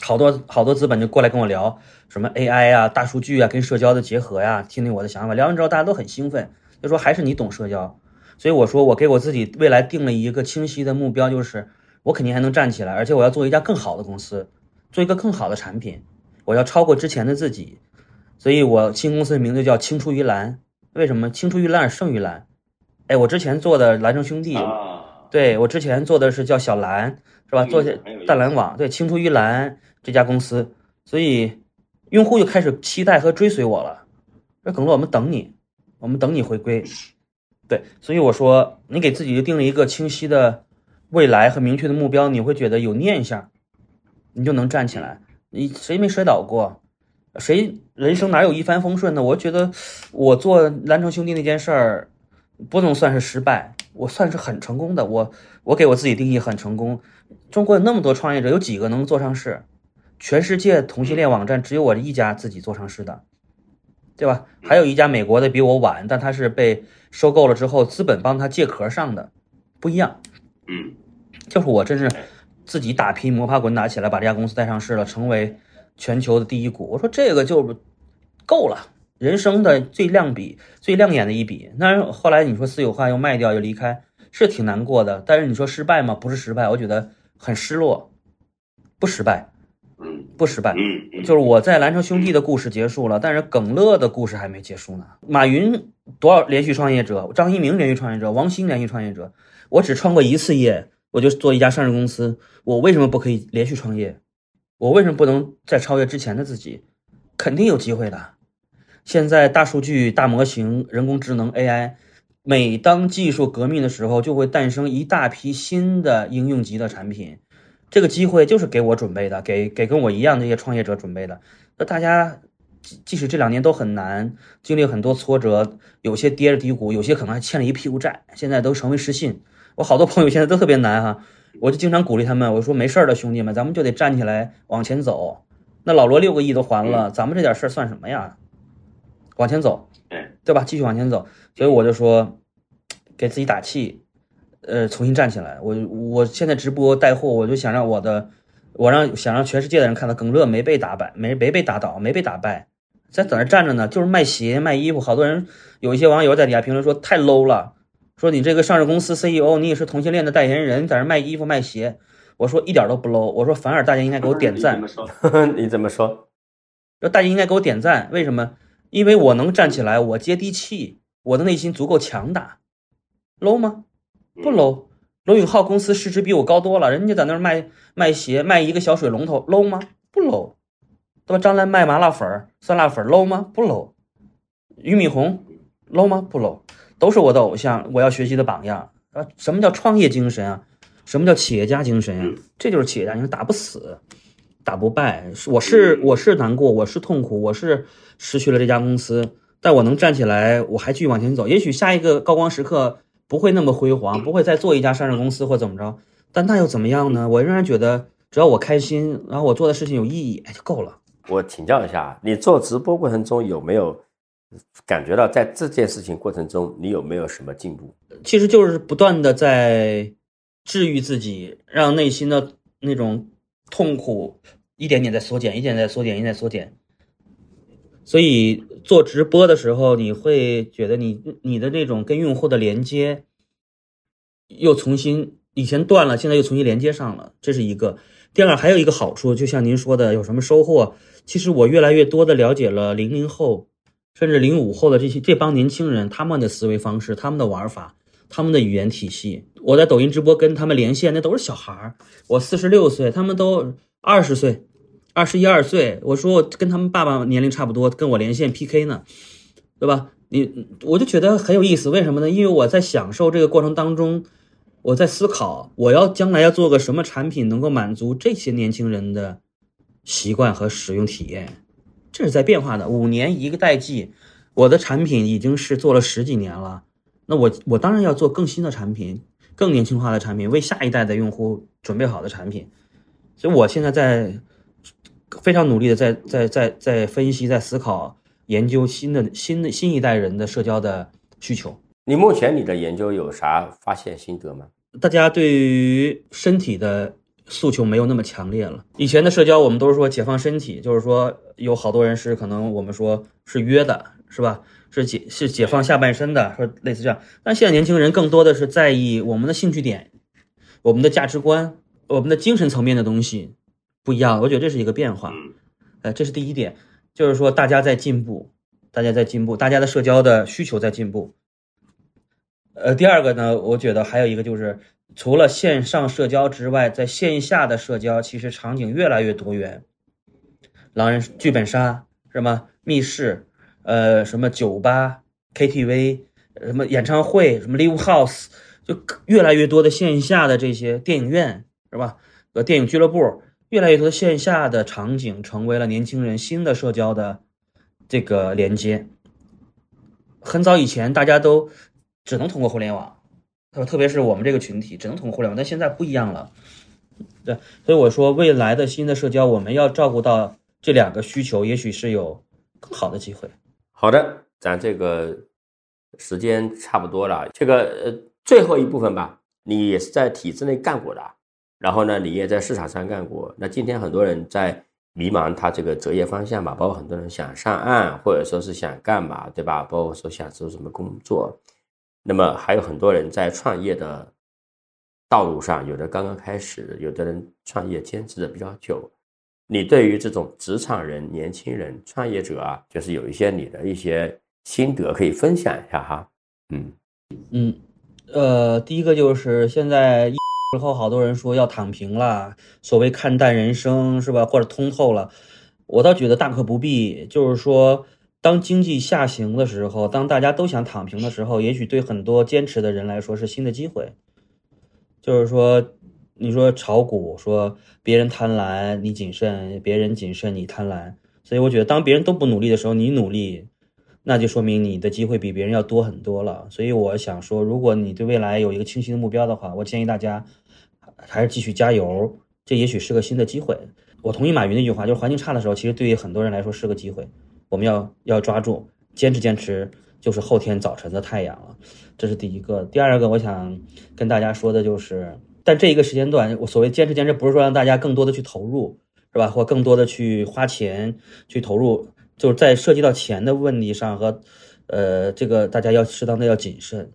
好多好多资本就过来跟我聊什么 AI 啊、大数据啊，跟社交的结合呀，听听我的想法。聊完之后，大家都很兴奋。就说还是你懂社交，所以我说我给我自己未来定了一个清晰的目标，就是我肯定还能站起来，而且我要做一家更好的公司，做一个更好的产品，我要超过之前的自己，所以我新公司的名字叫青出于蓝。为什么青出于蓝而胜于蓝？哎，我之前做的蓝城兄弟，对我之前做的是叫小蓝，是吧？做淡蓝网，对青出于蓝这家公司，所以用户就开始期待和追随我了。说耿乐，我们等你。我们等你回归，对，所以我说你给自己定了一个清晰的未来和明确的目标，你会觉得有念想，你就能站起来。你谁没摔倒过？谁人生哪有一帆风顺的？我觉得我做蓝城兄弟那件事儿不能算是失败，我算是很成功的。我我给我自己定义很成功。中国有那么多创业者，有几个能做上市？全世界同性恋网站只有我一家自己做上市的。对吧？还有一家美国的比我晚，但他是被收购了之后，资本帮他借壳上的，不一样。嗯，就是我真是自己打拼，摸爬滚打起来，把这家公司带上市了，成为全球的第一股。我说这个就够了，人生的最亮笔、最亮眼的一笔。那后来你说私有化又卖掉又离开，是挺难过的。但是你说失败吗？不是失败，我觉得很失落，不失败。不失败，嗯，就是我在蓝城兄弟的故事结束了，但是耿乐的故事还没结束呢。马云多少连续创业者，张一鸣连续创业者，王兴连续创业者，我只创过一次业，我就做一家上市公司，我为什么不可以连续创业？我为什么不能再超越之前的自己？肯定有机会的。现在大数据、大模型、人工智能 AI，每当技术革命的时候，就会诞生一大批新的应用级的产品。这个机会就是给我准备的，给给跟我一样的这些创业者准备的。那大家即即使这两年都很难，经历很多挫折，有些跌着低谷，有些可能还欠了一屁股债，现在都成为失信。我好多朋友现在都特别难哈，我就经常鼓励他们，我说没事儿的，兄弟们，咱们就得站起来往前走。那老罗六个亿都还了，咱们这点事儿算什么呀？往前走，对吧？继续往前走。所以我就说，给自己打气，呃，重新站起来。我我现在直播带货，我就想让我的，我让想让全世界的人看到，耿乐没被打败，没没被打倒，没被打败，在在那站着呢，就是卖鞋卖衣服。好多人有一些网友在底下评论说太 low 了，说你这个上市公司 CEO，你也是同性恋的代言人，在那卖衣服卖鞋。我说一点都不 low，我说反而大家应该给我点赞。你怎么说？说大家应该给我点赞，为什么？因为我能站起来，我接地气，我的内心足够强大。low 吗？不 low。罗永浩公司市值比我高多了，人家在那儿卖卖鞋，卖一个小水龙头，low 吗？不 low。对吧？张兰卖麻辣粉、酸辣粉，low 吗？不 low。俞敏洪，low 吗？不 low。都是我的偶像，我要学习的榜样啊！什么叫创业精神啊？什么叫企业家精神呀？这就是企业家精神，打不死，打不败。我是我是难过，我是痛苦，我是失去了这家公司，但我能站起来，我还继续往前走。也许下一个高光时刻不会那么辉煌，不会再做一家上市公司或怎么着，但那又怎么样呢？我仍然觉得，只要我开心，然后我做的事情有意义，哎就够了。我请教一下，你做直播过程中有没有感觉到，在这件事情过程中，你有没有什么进步？其实就是不断的在。治愈自己，让内心的那种痛苦一点点在缩减，一点在缩减，一点在缩减。所以做直播的时候，你会觉得你你的那种跟用户的连接又重新以前断了，现在又重新连接上了，这是一个。第二，还有一个好处，就像您说的，有什么收获？其实我越来越多的了解了零零后，甚至零五后的这些这帮年轻人，他们的思维方式，他们的玩法。他们的语言体系，我在抖音直播跟他们连线，那都是小孩儿。我四十六岁，他们都二十岁，二十一二岁。我说我跟他们爸爸年龄差不多，跟我连线 PK 呢，对吧？你我就觉得很有意思，为什么呢？因为我在享受这个过程当中，我在思考，我要将来要做个什么产品能够满足这些年轻人的习惯和使用体验，这是在变化的。五年一个代际，我的产品已经是做了十几年了。那我我当然要做更新的产品，更年轻化的产品，为下一代的用户准备好的产品。所以我现在在非常努力的在在在在分析、在思考、研究新的新的新一代人的社交的需求。你目前你的研究有啥发现心得吗？大家对于身体的诉求没有那么强烈了。以前的社交我们都是说解放身体，就是说有好多人是可能我们说是约的，是吧？是解是解放下半身的，说类似这样。但现在年轻人更多的是在意我们的兴趣点、我们的价值观、我们的精神层面的东西不一样。我觉得这是一个变化，呃，这是第一点，就是说大家在进步，大家在进步，大家的社交的需求在进步。呃，第二个呢，我觉得还有一个就是，除了线上社交之外，在线下的社交其实场景越来越多元，狼人剧本杀是吗？密室。呃，什么酒吧、KTV，什么演唱会，什么 Live House，就越来越多的线下的这些电影院，是吧？和电影俱乐部，越来越多的线下的场景，成为了年轻人新的社交的这个连接。很早以前，大家都只能通过互联网，特别是我们这个群体，只能通过互联网。但现在不一样了，对，所以我说，未来的新的社交，我们要照顾到这两个需求，也许是有更好的机会。好的，咱这个时间差不多了。这个呃，最后一部分吧，你也是在体制内干过的，然后呢，你也在市场上干过。那今天很多人在迷茫他这个择业方向吧，包括很多人想上岸，或者说是想干嘛，对吧？包括说想做什么工作。那么还有很多人在创业的道路上，有的刚刚开始，有的人创业坚持的比较久。你对于这种职场人、年轻人、创业者啊，就是有一些你的一些心得可以分享一下哈。嗯嗯，呃，第一个就是现在之后好多人说要躺平了，所谓看淡人生是吧，或者通透了，我倒觉得大可不必。就是说，当经济下行的时候，当大家都想躺平的时候，也许对很多坚持的人来说是新的机会。就是说。你说炒股，说别人贪婪你谨慎，别人谨慎你贪婪，所以我觉得当别人都不努力的时候，你努力，那就说明你的机会比别人要多很多了。所以我想说，如果你对未来有一个清晰的目标的话，我建议大家还是继续加油，这也许是个新的机会。我同意马云那句话，就是环境差的时候，其实对于很多人来说是个机会，我们要要抓住，坚持坚持，就是后天早晨的太阳了。这是第一个。第二个，我想跟大家说的就是。但这一个时间段，我所谓坚持坚持，不是说让大家更多的去投入，是吧？或更多的去花钱去投入，就是在涉及到钱的问题上和，呃，这个大家要适当的要谨慎，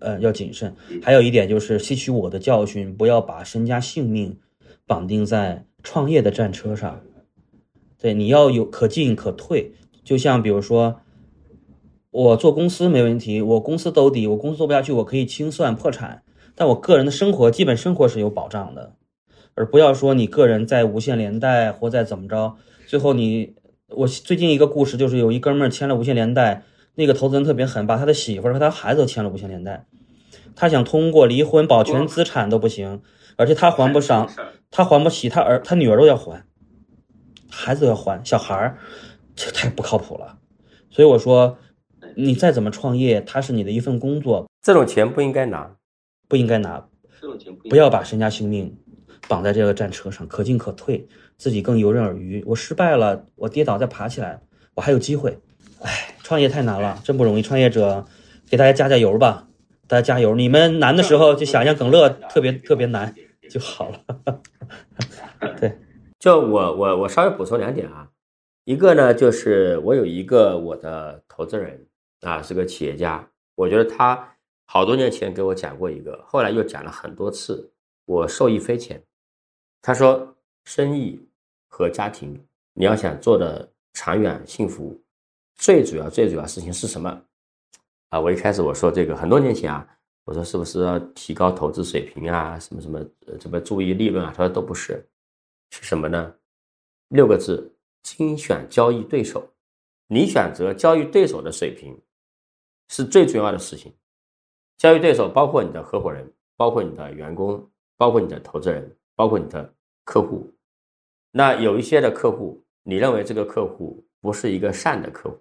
呃，要谨慎。还有一点就是吸取我的教训，不要把身家性命绑定在创业的战车上。对，你要有可进可退。就像比如说，我做公司没问题，我公司兜底，我公司做不下去，我可以清算破产。但我个人的生活基本生活是有保障的，而不要说你个人在无限连带或再怎么着，最后你我最近一个故事就是有一哥们儿签了无限连带，那个投资人特别狠，把他的媳妇儿和他孩子都签了无限连带，他想通过离婚保全资产都不行，而且他还不上，他还不起，他儿他女儿都要还，孩子都要还，小孩儿这太不靠谱了，所以我说你再怎么创业，它是你的一份工作，这种钱不应该拿。不应该拿，这种钱不要把身家性命绑在这个战车上，可进可退，自己更游刃有余。我失败了，我跌倒再爬起来，我还有机会。哎，创业太难了，真不容易。创业者，给大家加加油吧，大家加油。你们难的时候就想象耿乐特别特别难就好了。对，就我我我稍微补充两点啊，一个呢就是我有一个我的投资人啊是个企业家，我觉得他。好多年前给我讲过一个，后来又讲了很多次，我受益匪浅。他说，生意和家庭，你要想做的长远幸福，最主要最主要事情是什么？啊，我一开始我说这个很多年前啊，我说是不是要提高投资水平啊，什么什么呃，怎么注意利润啊？他说都不是，是什么呢？六个字：精选交易对手。你选择交易对手的水平，是最重要的事情。交易对手包括你的合伙人，包括你的员工，包括你的投资人，包括你的客户。那有一些的客户，你认为这个客户不是一个善的客户，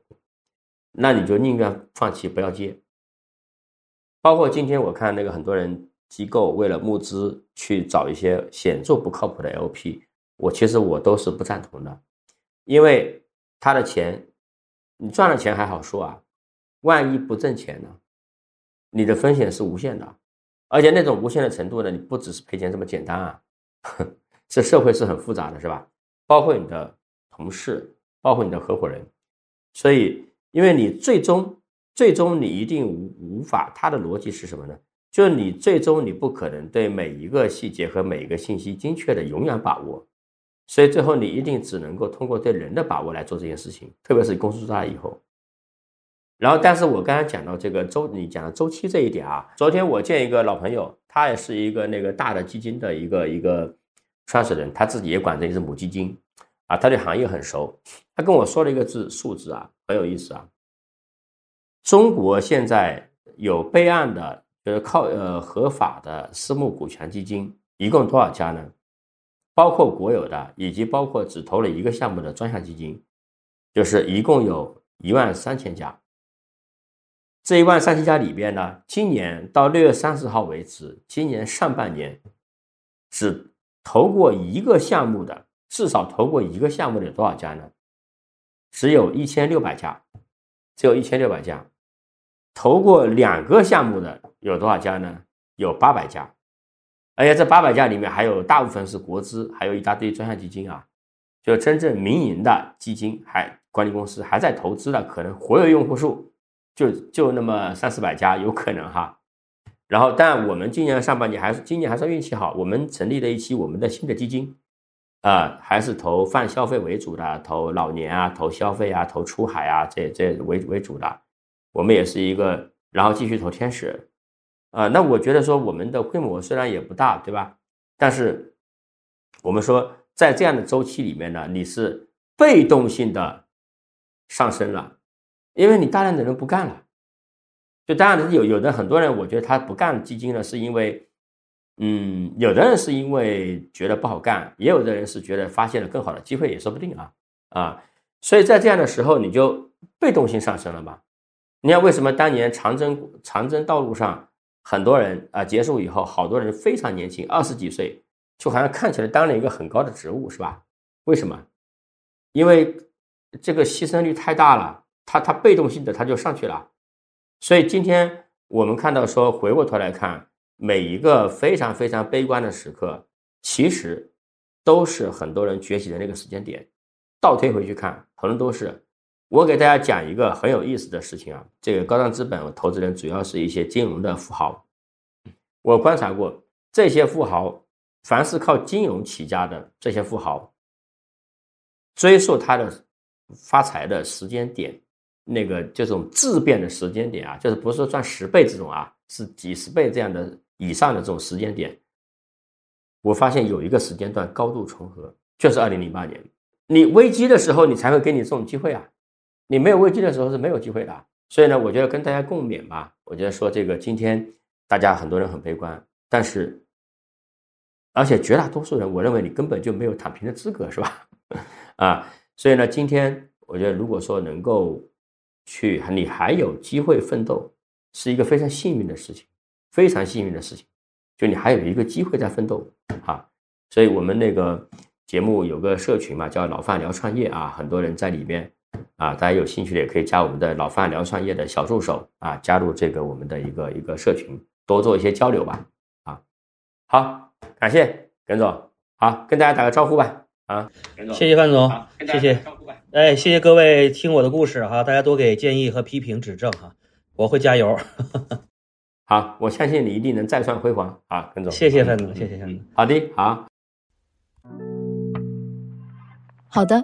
那你就宁愿放弃不要接。包括今天我看那个很多人机构为了募资去找一些显著不靠谱的 LP，我其实我都是不赞同的，因为他的钱你赚了钱还好说啊，万一不挣钱呢？你的风险是无限的，而且那种无限的程度呢，你不只是赔钱这么简单啊，这社会是很复杂的，是吧？包括你的同事，包括你的合伙人，所以，因为你最终，最终你一定无无法，他的逻辑是什么呢？就是你最终你不可能对每一个细节和每一个信息精确的永远把握，所以最后你一定只能够通过对人的把握来做这件事情，特别是公司做大以后。然后，但是我刚才讲到这个周，你讲的周期这一点啊，昨天我见一个老朋友，他也是一个那个大的基金的一个一个创始人，他自己也管着一只母基金，啊，他对行业很熟，他跟我说了一个字数字啊，很有意思啊。中国现在有备案的，就是靠呃合法的私募股权基金，一共多少家呢？包括国有的，以及包括只投了一个项目的专项基金，就是一共有一万三千家。这一万三千家里边呢，今年到六月三十号为止，今年上半年只投过一个项目的，至少投过一个项目的有多少家呢？只有一千六百家，只有一千六百家。投过两个项目的有多少家呢？有八百家。而且这八百家里面还有大部分是国资，还有一大堆专项基金啊，就真正民营的基金还管理公司还在投资的，可能活跃用户数。就就那么三四百家有可能哈，然后但我们今年上半年还是今年还算运气好，我们成立了一期我们的新的基金，啊，还是投泛消费为主的，投老年啊，投消费啊，投出海啊，这这为为主的，我们也是一个，然后继续投天使，啊，那我觉得说我们的规模虽然也不大，对吧？但是我们说在这样的周期里面呢，你是被动性的上升了。因为你大量的人不干了，就当然有有的很多人，我觉得他不干基金了，是因为嗯，有的人是因为觉得不好干，也有的人是觉得发现了更好的机会，也说不定啊啊。所以在这样的时候，你就被动性上升了嘛。你看为什么当年长征长征道路上很多人啊结束以后，好多人非常年轻，二十几岁，就好像看起来当了一个很高的职务，是吧？为什么？因为这个牺牲率太大了，他他被动性的他就上去了。所以今天我们看到说，回过头来看。每一个非常非常悲观的时刻，其实都是很多人崛起的那个时间点。倒推回去看，可能都是。我给大家讲一个很有意思的事情啊，这个高端资本投资人主要是一些金融的富豪。我观察过这些富豪，凡是靠金融起家的这些富豪，追溯他的发财的时间点，那个这种质变的时间点啊，就是不是赚十倍这种啊，是几十倍这样的。以上的这种时间点，我发现有一个时间段高度重合，就是二零零八年。你危机的时候，你才会给你这种机会啊！你没有危机的时候是没有机会的。所以呢，我觉得跟大家共勉吧。我觉得说这个今天大家很多人很悲观，但是而且绝大多数人，我认为你根本就没有躺平的资格，是吧？啊，所以呢，今天我觉得如果说能够去，你还有机会奋斗，是一个非常幸运的事情。非常幸运的事情，就你还有一个机会在奋斗啊！所以我们那个节目有个社群嘛，叫“老范聊创业”啊，很多人在里面啊，大家有兴趣的也可以加我们的“老范聊创业”的小助手啊，加入这个我们的一个一个社群，多做一些交流吧啊！好，感谢耿总，好，跟大家打个招呼吧啊！谢谢范总，谢谢，哎，谢谢各位听我的故事哈，大家多给建议和批评指正哈，我会加油。好，我相信你一定能再创辉煌啊，耿总。谢谢范总，谢谢范总。好的，好。好的，